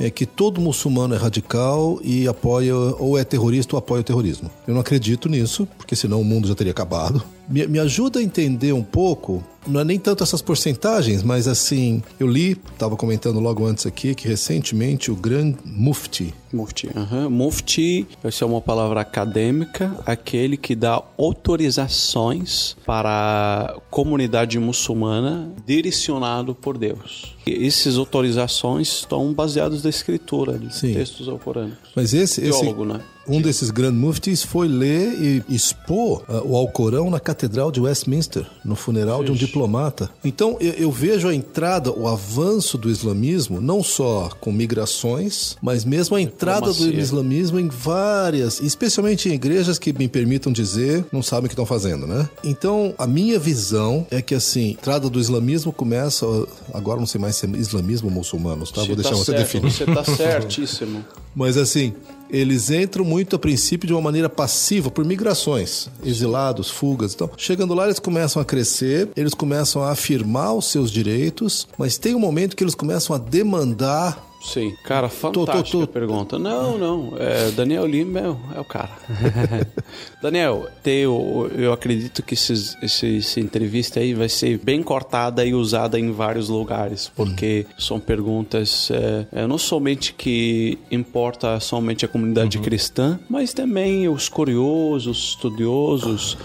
é que todo muçulmano é radical e apoia, ou é terrorista ou apoia o terrorismo. Eu não acredito nisso, porque senão o mundo já teria acabado. Me, me ajuda a entender um pouco, não é nem tanto essas porcentagens, mas assim, eu li, estava comentando logo antes aqui, que recentemente o Grand Mufti, Mufti. aham. Mufti, essa é uma palavra acadêmica, aquele que dá autorizações para a comunidade muçulmana direcionado por Deus. E essas autorizações estão baseadas na escritura, de Sim. textos alcorânicos. mas esse, esse Teólogo, né? Um desses Grand Muftis foi ler e expor ah, o Alcorão na Catedral de Westminster, no funeral de um diplomata. Então eu, eu vejo a entrada, o avanço do islamismo, não só com migrações, mas mesmo a entrada do Diplomacia. islamismo em várias, especialmente em igrejas que me permitam dizer, não sabem o que estão fazendo, né? Então a minha visão é que assim, a entrada do islamismo começa, agora não sei mais se é islamismo ou muçulmanos, tá? Vou deixar tá você certo, definir. Você tá certíssimo. Mas assim, eles entram muito a princípio de uma maneira passiva por migrações, exilados, fugas. Então, chegando lá, eles começam a crescer, eles começam a afirmar os seus direitos, mas tem um momento que eles começam a demandar. Sim, cara, tô, fantástica tô. pergunta. Não, não, é, Daniel Lima é, o- é o cara. Daniel, tem o- eu acredito que esses, esse- essa entrevista aí vai ser bem cortada e usada em vários lugares, porque são perguntas é, é, não somente que importa somente a comunidade cristã, mas também os curiosos, estudiosos.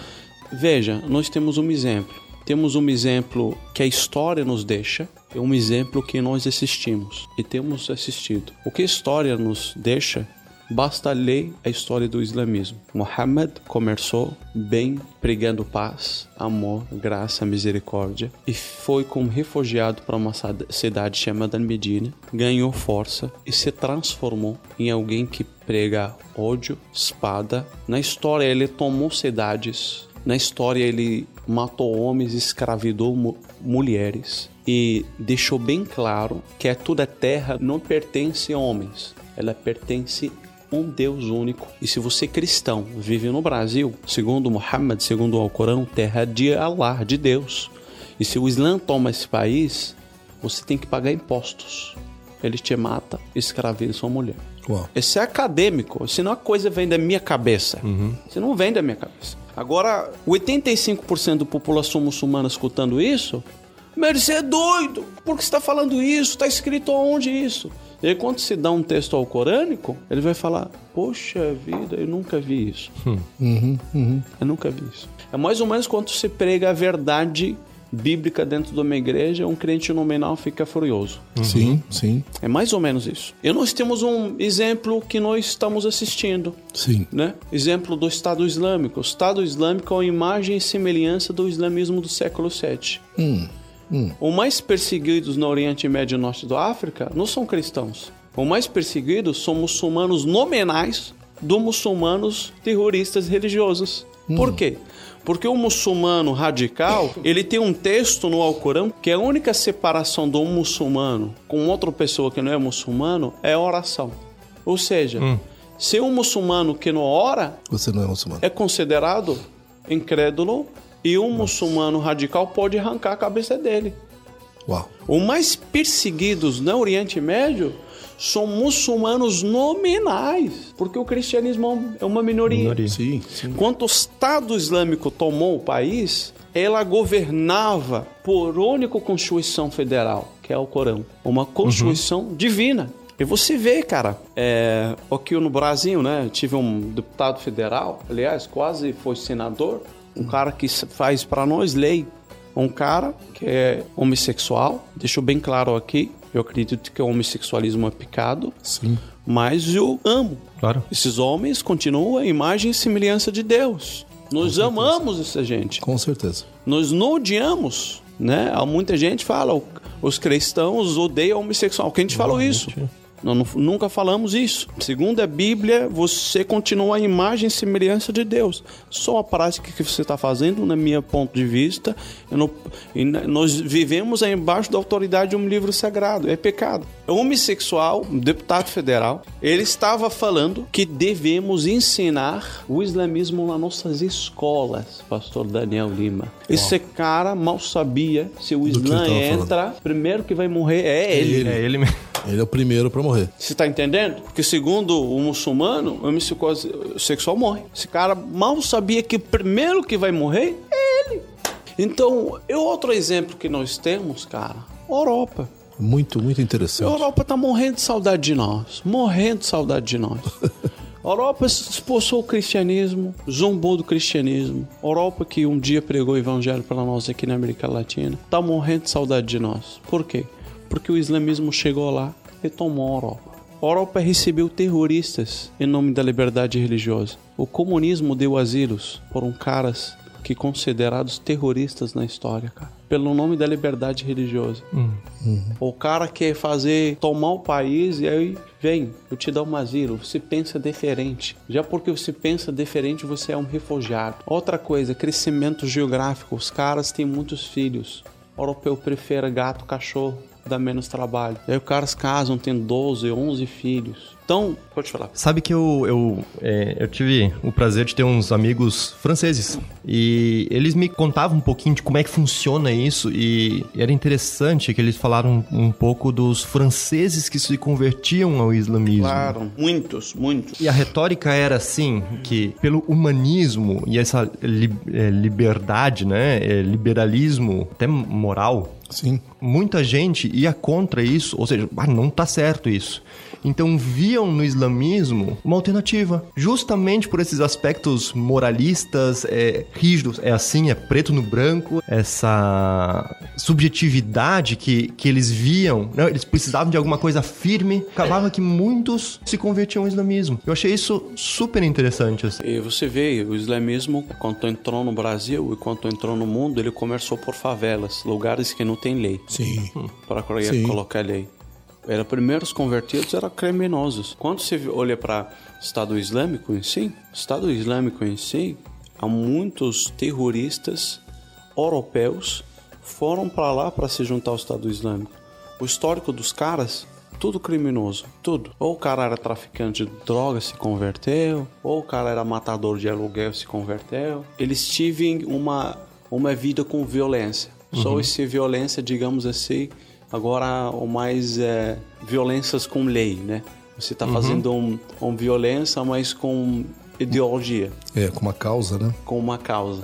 Veja, nós temos um exemplo. Temos um exemplo que a história nos deixa, é um exemplo que nós assistimos e temos assistido. O que a história nos deixa, basta ler a história do islamismo. Muhammad começou bem pregando paz, amor, graça, misericórdia e foi como refugiado para uma cidade chamada Medina, ganhou força e se transformou em alguém que prega ódio, espada. Na história ele tomou cidades, na história ele matou homens, escravidou mu- mulheres e deixou bem claro que a toda terra não pertence a homens, ela pertence a um Deus único. E se você cristão vive no Brasil, segundo Muhammad, segundo o Alcorão, terra de Allah, de Deus. E se o Islã toma esse país, você tem que pagar impostos. Ele te mata, escraviza sua mulher. Uau. Esse é acadêmico, senão a coisa vem da minha cabeça. Se não vem da minha cabeça. Agora, 85% da população muçulmana escutando isso, mas você é doido! Por que você está falando isso? Está escrito onde isso? E aí, quando se dá um texto alcorânico, ele vai falar: Poxa vida, eu nunca vi isso. Eu nunca vi isso. É mais ou menos quando se prega a verdade bíblica dentro de uma igreja, um crente nominal fica furioso. Sim, sim, É mais ou menos isso. E nós temos um exemplo que nós estamos assistindo, sim. né? Exemplo do Estado Islâmico. O Estado Islâmico é uma imagem e semelhança do islamismo do século VII. Os mais perseguidos no Oriente Médio e Norte da África não são cristãos. Os mais perseguidos são muçulmanos nominais dos muçulmanos terroristas religiosos. Por quê? Porque o muçulmano radical, ele tem um texto no Alcorão que a única separação do muçulmano com outra pessoa que não é muçulmano é a oração. Ou seja, se um muçulmano que não ora Você não é muçulmano. é considerado incrédulo e um muçulmano radical pode arrancar a cabeça dele. Uau. Os mais perseguidos no Oriente Médio são muçulmanos nominais, porque o cristianismo é uma minoria. Minoria. Sim, sim. Quando o Estado Islâmico tomou o país, ela governava por única Constituição Federal, que é o Corão. Uma Constituição divina. E você vê, cara, é, aqui no Brasil, né? Tive um deputado federal, aliás, quase foi senador, Um cara que faz para nós lei. Um cara que é homossexual, deixou bem claro aqui. Eu acredito que o homossexualismo é pecado. Sim. Mas eu amo. Claro. Esses homens continuam a imagem e semelhança de Deus. Nós amamos essa gente. Com certeza. Nós não odiamos, né? Há muita gente fala, os cristãos odeiam homossexual. Quem te falou isso? Nós nunca falamos isso. Segundo a Bíblia, você continua a imagem e semelhança de Deus. Só a prática que você está fazendo, na minha ponto de vista, não, nós vivemos embaixo da autoridade de um livro sagrado. É pecado. O homossexual, um deputado federal, ele estava falando que devemos ensinar o islamismo nas nossas escolas, pastor Daniel Lima. Esse cara mal sabia se o Islã entra, primeiro que vai morrer é ele. É ele mesmo. Ele é o primeiro para morrer. Você tá entendendo? Porque segundo o muçulmano, o homossexual morre. Esse cara mal sabia que o primeiro que vai morrer é ele. Então, e outro exemplo que nós temos, cara, Europa. Muito, muito interessante. A Europa tá morrendo de saudade de nós. Morrendo de saudade de nós. A Europa expulsou o cristianismo, zombou do cristianismo. A Europa que um dia pregou o evangelho para nós aqui na América Latina, tá morrendo de saudade de nós. Por quê? Porque o islamismo chegou lá e tomou a Europa. A Europa recebeu terroristas em nome da liberdade religiosa. O comunismo deu asilos por um caras que considerados terroristas na história, cara. Pelo nome da liberdade religiosa. Hum. Uhum. O cara quer fazer, tomar o país e aí vem, eu te dou um asilo. Você pensa diferente. Já porque você pensa diferente, você é um refugiado. Outra coisa, crescimento geográfico. Os caras têm muitos filhos. O europeu prefere gato, cachorro dá menos trabalho. E aí os caras casam, tem 12, 11 filhos. Então, pode falar. Sabe que eu, eu, é, eu tive o prazer de ter uns amigos franceses e eles me contavam um pouquinho de como é que funciona isso e era interessante que eles falaram um pouco dos franceses que se convertiam ao islamismo. Claro, muitos, muitos. E a retórica era assim, que pelo humanismo e essa li, é, liberdade, né, é, liberalismo, até moral, Sim. muita gente ia contra isso, ou seja, ah, não tá certo isso. Então viam no islamismo uma alternativa, justamente por esses aspectos moralistas, é, rígidos, é assim, é preto no branco, essa subjetividade que, que eles viam, não, eles precisavam de alguma coisa firme, acabava que muitos se convertiam ao islamismo. Eu achei isso super interessante. Assim. E você vê, o islamismo, quando entrou no Brasil e quando entrou no mundo, ele começou por favelas, lugares que não tem lei. Sim. Para colocar lei. Era primeiros convertidos eram criminosos. Quando você olha para Estado Islâmico em si, Estado Islâmico em si, há muitos terroristas europeus foram para lá para se juntar ao Estado Islâmico. O histórico dos caras tudo criminoso, tudo. Ou o cara era traficante de drogas, se converteu, ou o cara era matador de aluguel, se converteu. Eles tiveram uma, uma vida com violência. Só essa violência, digamos assim, agora o mais é, violências com lei, né? Você está fazendo um, um violência, mas com ideologia, É, com uma causa, né? com uma causa.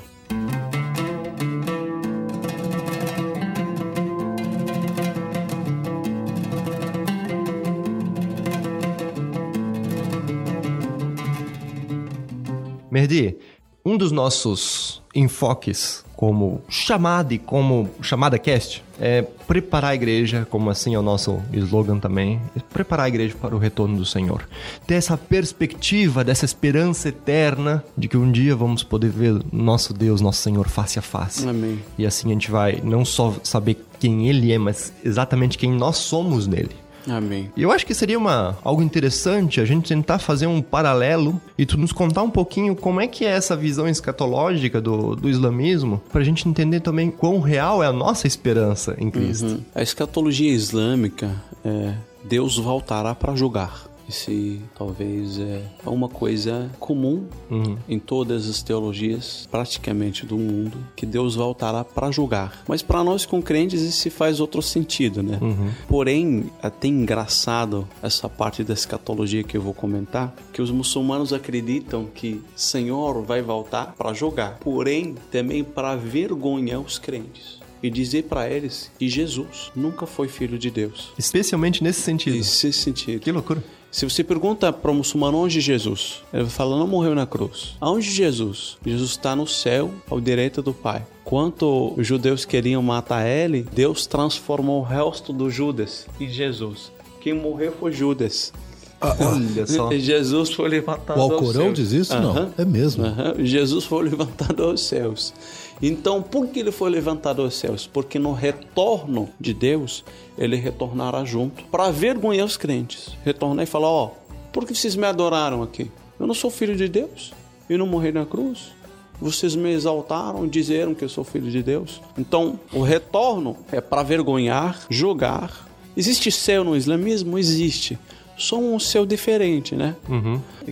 Merdi, um dos nossos enfoques como chamada e como chamada cast é preparar a igreja, como assim é o nosso slogan também, é preparar a igreja para o retorno do Senhor. Ter essa perspectiva dessa esperança eterna de que um dia vamos poder ver nosso Deus, nosso Senhor face a face. Amém. E assim a gente vai não só saber quem ele é, mas exatamente quem nós somos nele. Amém. E eu acho que seria uma, algo interessante a gente tentar fazer um paralelo e tu nos contar um pouquinho como é que é essa visão escatológica do, do islamismo, pra gente entender também quão real é a nossa esperança em Cristo. Uhum. A escatologia islâmica é Deus voltará para julgar. Esse talvez é uma coisa comum Uhum. em todas as teologias, praticamente do mundo, que Deus voltará para julgar. Mas para nós com crentes isso faz outro sentido, né? Porém, é até engraçado essa parte da escatologia que eu vou comentar, que os muçulmanos acreditam que Senhor vai voltar para julgar, porém também para vergonhar os crentes. e dizer para eles que Jesus nunca foi filho de Deus. Especialmente nesse sentido. Nesse sentido. Que loucura. Se você pergunta para o muçulmano onde Jesus, ele vai falar, não morreu na cruz. Aonde Jesus? Jesus está no céu, ao direito do Pai. Quanto os judeus queriam matar ele, Deus transformou o resto dos Judas em Jesus. Quem morreu foi Judas. Olha só. Jesus foi levantado O Alcorão diz isso? Aham. Não, é mesmo. Aham. Jesus foi levantado aos céus. Então, por que ele foi levantado aos céus? Porque no retorno de Deus, ele retornará junto para vergonhar os crentes. Retornar e falar: Ó, por que vocês me adoraram aqui? Eu não sou filho de Deus e não morri na cruz. Vocês me exaltaram disseram que eu sou filho de Deus. Então, o retorno é para vergonhar, julgar. Existe céu no islamismo? Existe. Só um céu diferente, né?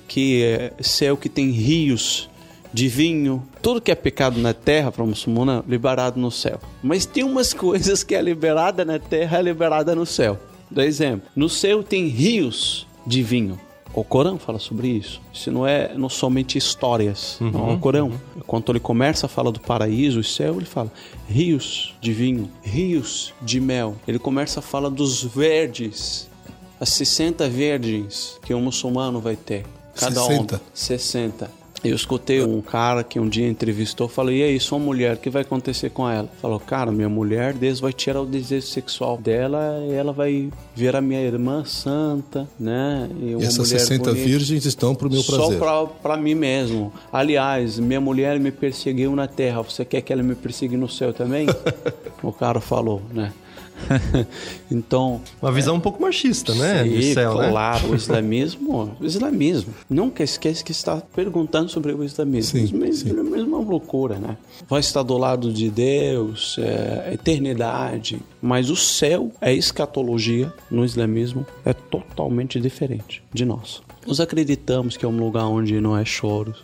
Que é céu que tem rios de vinho. Tudo que é pecado na terra para o muçulmano é liberado no céu. Mas tem umas coisas que é liberada na terra é liberada no céu. Dá exemplo. No céu tem rios de vinho. O Corão fala sobre isso. Isso não é não somente histórias. Não, o Corão, quando ele começa a falar do paraíso, o céu, ele fala rios de vinho, rios de mel. Ele começa a falar dos verdes, as 60 virgens que o muçulmano vai ter. Cada 60? homem. 60. Eu escutei um cara que um dia entrevistou, falei, e aí, sua mulher, o que vai acontecer com ela? Falou, cara, minha mulher, Deus vai tirar o desejo sexual dela e ela vai virar minha irmã santa, né? E uma essas mulher 60 bonita. virgens estão pro meu Só prazer. pra, pra mim mesmo. Aliás, minha mulher me perseguiu na terra. Você quer que ela me persiga no céu também? o cara falou, né? então, Uma visão um pouco machista, né? Sim, de céu, né? claro, o islamismo, o islamismo. Nunca esquece que está perguntando sobre o islamismo. Sim, o islamismo sim. é uma loucura, né? Vai estar do lado de Deus, é, eternidade. Mas o céu, a escatologia no islamismo é totalmente diferente de nós. Nós acreditamos que é um lugar onde não é choro,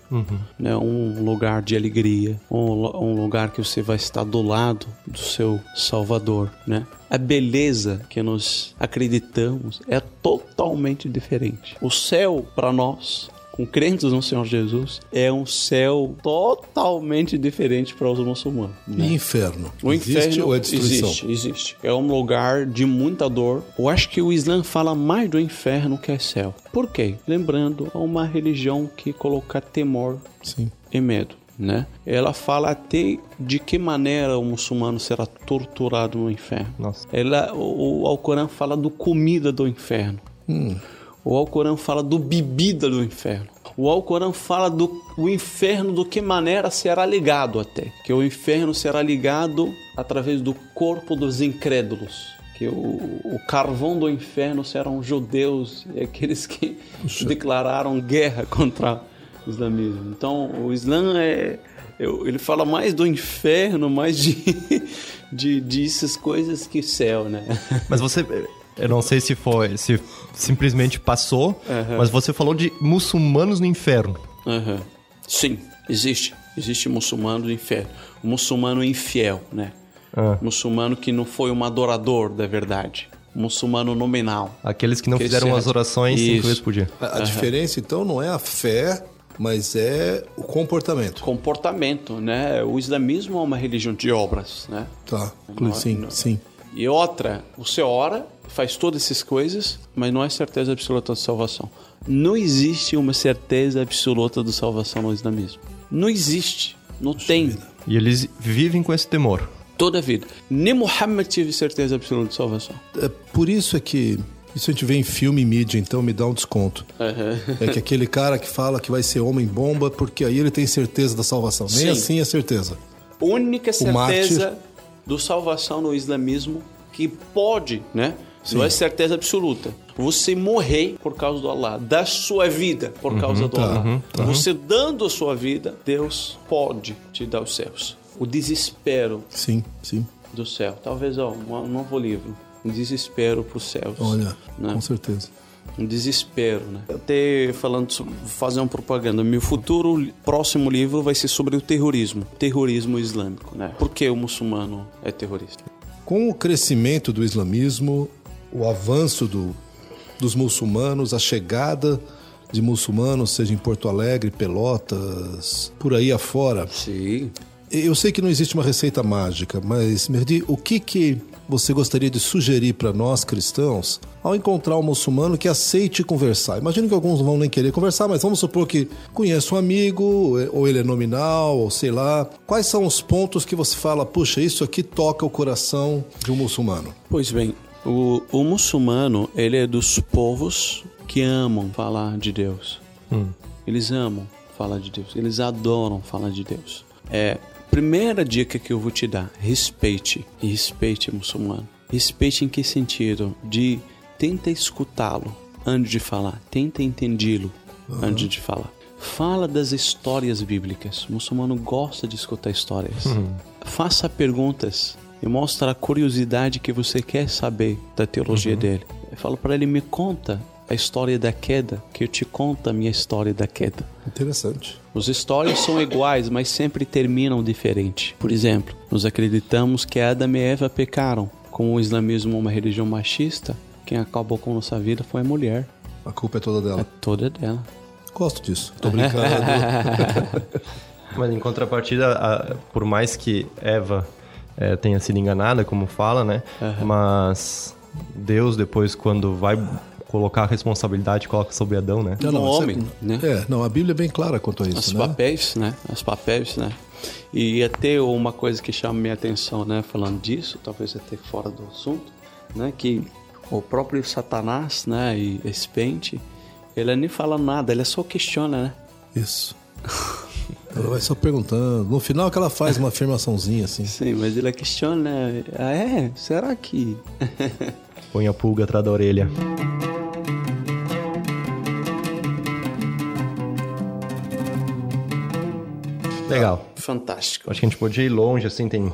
né? um lugar de alegria, um, um lugar que você vai estar do lado do seu Salvador, né? A beleza que nós acreditamos é totalmente diferente. O céu para nós, com crentes no Senhor Jesus, é um céu totalmente diferente para os muçulmanos. né? Inferno? O Existe inferno ou é destruição? existe, existe. É um lugar de muita dor. Eu acho que o Islã fala mais do inferno que é céu. Por quê? Lembrando, é uma religião que coloca temor Sim. e medo. Né? Ela fala até de que maneira o muçulmano será torturado no inferno. Nossa. Ela, o, o Alcorão fala do comida do inferno. O Alcorão fala do bebida do inferno. O Alcorão fala do o inferno do que maneira será ligado até. Que o inferno será ligado através do corpo dos incrédulos. Que o, o carvão do inferno serão judeus e aqueles que declararam guerra contra o islamismo. Então o Islã é. Ele fala mais do inferno, mais de, de, dessas coisas que céu, né? Mas você. Eu não sei se foi. Se simplesmente passou, mas você falou de muçulmanos no inferno. Aham. Sim, existe. Existe muçulmano do inferno. O muçulmano infiel, né? Ah. Muçulmano que não foi um adorador da verdade. Muçulmano nominal. Aqueles que não Que fizeram as orações cinco Isso. vezes por dia. A, a diferença, então, não é a fé, mas é o comportamento. Comportamento, né? O islamismo é uma religião de obras, né? Tá, Não- sim, não- sim. E outra, você ora, faz todas essas coisas, mas não é certeza absoluta de salvação. Não existe uma certeza absoluta de salvação no islamismo. Não existe. Não tem. E eles vivem com esse temor. Toda a vida. Nem Muhammad tive certeza absoluta de salvação. É por isso é que isso a gente vê em filme e mídia, então me dá um desconto. É que aquele cara que fala que vai ser homem bomba, porque aí ele tem certeza da salvação. Nem Sim. assim é certeza. única mártir. certeza do salvação no islamismo que pode, né? Não é certeza absoluta. Você morrer por causa do Allah, dar sua vida por causa do tá, Allah. uhum, Você dando a sua vida, Deus pode te dar os céus. O desespero Sim, sim. do céu. Talvez, ó, um novo livro. Um desespero para os céus. Olha, Né? com certeza. um desespero, né? Até falando, fazer uma propaganda. Meu futuro próximo livro vai ser sobre o terrorismo, terrorismo islâmico, né? Por que o muçulmano é terrorista? Com o crescimento do islamismo, o avanço do, dos muçulmanos, a chegada de muçulmanos, seja em Porto Alegre, Pelotas, por aí afora, Sim. Eu sei que não existe uma receita mágica, mas, Merdi, o que, que você gostaria de sugerir para nós cristãos ao encontrar um muçulmano que aceite conversar? Imagino que alguns não vão nem querer conversar, mas vamos supor que conhece um amigo, ou ele é nominal, ou sei lá. Quais são os pontos que você fala, puxa, isso aqui toca o coração de um muçulmano? Pois bem, o, o muçulmano, ele é dos povos que amam falar de Deus. Hum. Eles amam falar de Deus, eles adoram falar de Deus. É, primeira dica que eu vou te dar: respeite. E respeite muçulmano. Respeite em que sentido? De tenta escutá-lo antes de falar, tenta entendê-lo antes de falar. Fala das histórias bíblicas. O muçulmano gosta de escutar histórias. Faça perguntas e mostra a curiosidade que você quer saber da teologia dele. Eu falo para ele: me conta a história da queda, que eu te conto a minha história da queda. Interessante. Os histórias são iguais, mas sempre terminam diferente. Por exemplo, nós acreditamos que Adão e Eva pecaram. Com o islamismo uma religião machista, quem acabou com nossa vida foi a mulher. A culpa é toda É dela. toda dela. Gosto disso. Tô brincando. Mas em contrapartida, por mais que Eva eh, tenha sido enganada, como fala, né? Mas Deus depois, quando vai colocar a responsabilidade, coloca sobre Adão, né? Não, No homem, você- né? É, não, a Bíblia é bem clara quanto a Os isso, né? papéis, né? Os papéis, né? E até uma coisa que chama minha atenção, né? Falando disso, talvez até fora do assunto, né? Que o próprio Satanás, né? E esse pente, ele nem fala nada, ele só questiona, né? Isso. Ela vai só perguntando. No final que ela faz uma afirmaçãozinha assim. Sim, mas ele questiona, né? Ah, é? Será que... Põe a pulga atrás da orelha. Legal. Fantástico. Acho que a gente podia ir longe, assim, tem.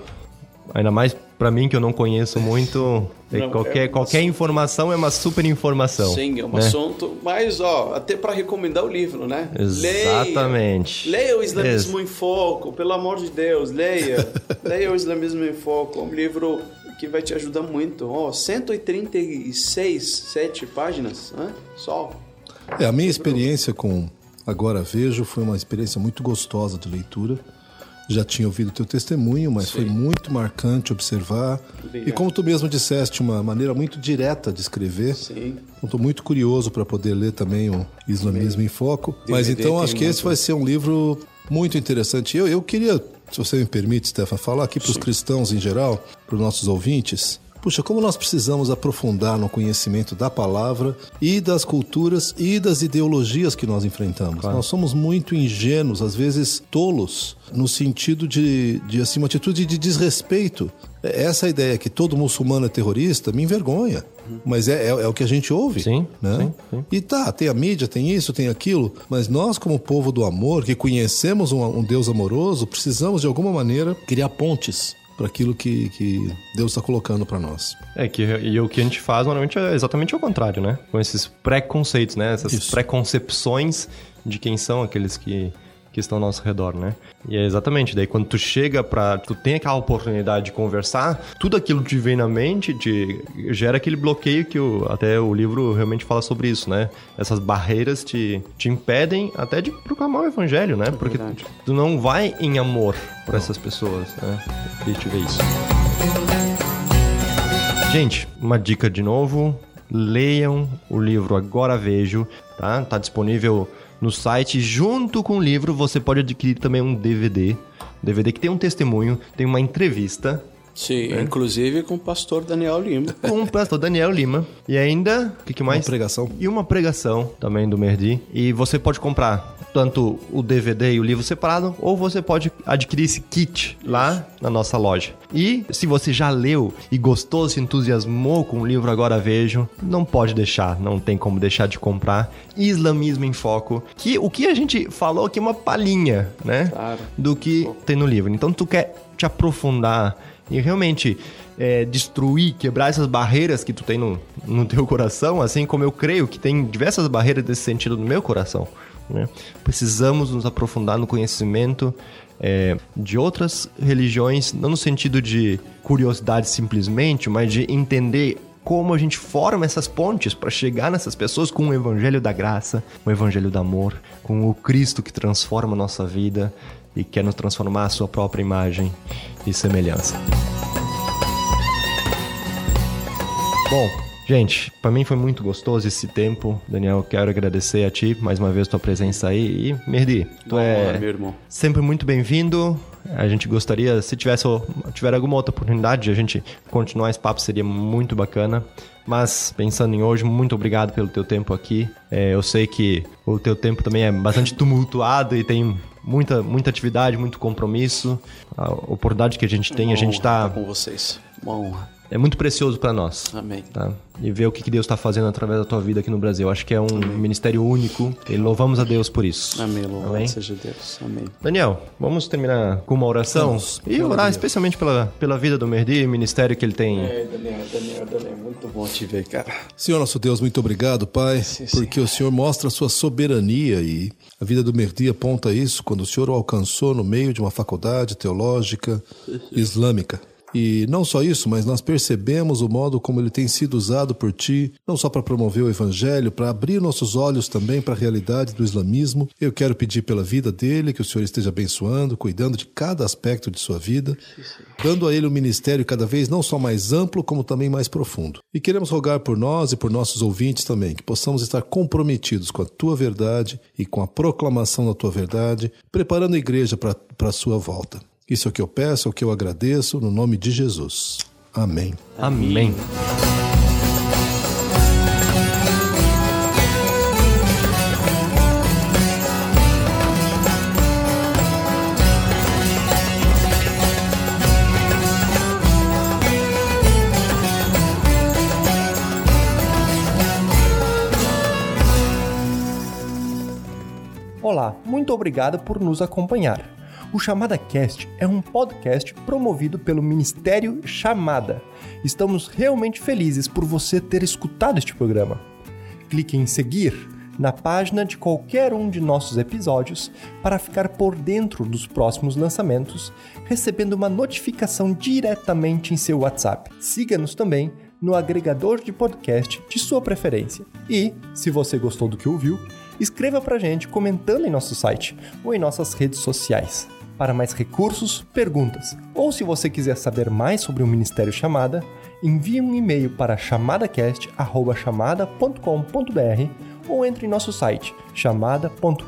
Ainda mais pra mim que eu não conheço muito. Não, qualquer, é uma- qualquer informação é uma super informação. Sim, é um né? assunto, mas ó, até para recomendar o livro, né? Exatamente. Leia, leia o Islamismo em Foco, pelo amor de Deus, leia. leia o Islamismo em Foco, é um livro que vai te ajudar muito. Ó, 136, 7 páginas, né? Só. É, a minha experiência com Agora Vejo foi uma experiência muito gostosa de leitura. Já tinha ouvido o teu testemunho, mas foi muito marcante observar. Obrigado. E como tu mesmo disseste, uma maneira muito direta de escrever. Sim. Estou muito curioso para poder ler também o Islamismo em Foco. Mas DVD então tem acho que esse muito. vai ser um livro muito interessante. Eu, eu queria, se você me permite, Stefan, falar aqui para os cristãos em geral, para os nossos ouvintes. Puxa, como nós precisamos aprofundar no conhecimento da palavra e das culturas e das ideologias que nós enfrentamos. Nós somos muito ingênuos, às vezes tolos, no sentido de, de assim, uma atitude de desrespeito. Essa ideia que todo muçulmano é terrorista me envergonha. Mas é, é, é o que a gente ouve. Sim, né? sim, sim. E tá, tem a mídia, tem isso, tem aquilo, mas nós, como povo do amor, que conhecemos um, um Deus amoroso, precisamos de alguma maneira criar pontes para aquilo que, que Deus está colocando para nós. É que e o que a gente faz normalmente é exatamente o contrário, né? Com esses preconceitos, né? Essas Isso. preconcepções de quem são aqueles que, que estão ao nosso redor, né? E é exatamente, daí quando tu chega pra. Tu tem aquela oportunidade de conversar, tudo aquilo que te vem na mente te gera aquele bloqueio que o, até o livro realmente fala sobre isso, né? Essas barreiras te, te impedem até de proclamar o evangelho, né? Porque verdade. tu não vai em amor para essas pessoas, né? Eu queria te ver isso. Gente, uma dica de novo. Leiam o livro Agora Vejo, tá? Tá disponível no site. Junto com o livro, você pode adquirir também um DVD. DVD que tem um testemunho, tem uma entrevista Sim, inclusive com o pastor Daniel Lima. com o pastor Daniel Lima. E ainda, o que, que mais? Uma pregação. E uma pregação também do Merdi. E você pode comprar tanto o DVD e o livro separado, ou você pode adquirir esse kit lá na nossa loja. E se você já leu e gostou, se entusiasmou com o livro Agora Vejo, não pode deixar, não tem como deixar de comprar. Islamismo em Foco, que o que a gente falou aqui é uma palhinha, né? Claro. Do que tem no livro. Então tu quer te aprofundar e realmente é, destruir, quebrar essas barreiras que tu tem no, no teu coração, assim como eu creio que tem diversas barreiras desse sentido no meu coração. Né? Precisamos nos aprofundar no conhecimento é, de outras religiões, não no sentido de curiosidade simplesmente, mas de entender como a gente forma essas pontes para chegar nessas pessoas com o evangelho da graça, o evangelho do amor, com o Cristo que transforma a nossa vida e quer nos transformar à sua própria imagem e semelhança. Bom, gente, para mim foi muito gostoso esse tempo. Daniel, quero agradecer a ti mais uma vez tua presença aí e Merdi, tu Bom, é meu irmão. sempre muito bem-vindo. A gente gostaria, se tivesse tiver alguma outra oportunidade de a gente continuar esse papo, seria muito bacana. Mas pensando em hoje, muito obrigado pelo teu tempo aqui. É, eu sei que o teu tempo também é bastante tumultuado e tem muita, muita atividade, muito compromisso. A oportunidade que a gente tem, Uma a gente tá estar com vocês. Uma honra. É muito precioso para nós. Amém. Tá? E ver o que que Deus está fazendo através da tua vida aqui no Brasil. Acho que é um ministério único e louvamos a Deus por isso. Amém. Louvado Amém. seja Deus. Amém. Daniel, vamos terminar com uma oração Vamos, e pelo orar Deus. especialmente pela, pela vida do Merdi e o ministério que ele tem. É, Daniel, Daniel, Daniel, muito bom te ver, cara. Senhor nosso Deus, muito obrigado, Pai, Sim, sim. porque o Senhor mostra a sua soberania e a vida do Merdi aponta isso quando o Senhor o alcançou no meio de uma faculdade teológica islâmica. E não só isso, mas nós percebemos o modo como ele tem sido usado por ti, não só para promover o evangelho, para abrir nossos olhos também para a realidade do islamismo. Eu quero pedir pela vida dele, que o Senhor esteja abençoando, cuidando de cada aspecto de sua vida, dando a ele um ministério cada vez não só mais amplo, como também mais profundo. E queremos rogar por nós e por nossos ouvintes também, que possamos estar comprometidos com a tua verdade e com a proclamação da tua verdade, preparando a igreja para a sua volta. Isso é o que eu peço, é o que eu agradeço, no nome de Jesus. Amém. Amém. Olá, muito obrigado por nos acompanhar. O Chamada Cast é um podcast promovido pelo Ministério Chamada. Estamos realmente felizes por você ter escutado este programa. Clique em seguir na página de qualquer um de nossos episódios para ficar por dentro dos próximos lançamentos, recebendo uma notificação diretamente em seu WhatsApp. Siga-nos também no agregador de podcast de sua preferência. E, se você gostou do que ouviu, escreva pra gente comentando em nosso site ou em nossas redes sociais. Para mais recursos, perguntas, ou se você quiser saber mais sobre o Ministério Chamada, envie um e-mail para chamadacast@chamada.com.br ou entre em nosso site chamada.com.br.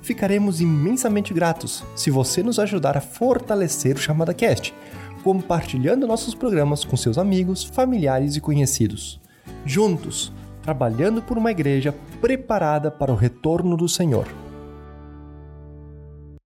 Ficaremos imensamente gratos se você nos ajudar a fortalecer o Chamada Cast, compartilhando nossos programas com seus amigos, familiares e conhecidos. Juntos, trabalhando por uma igreja preparada para o retorno do Senhor.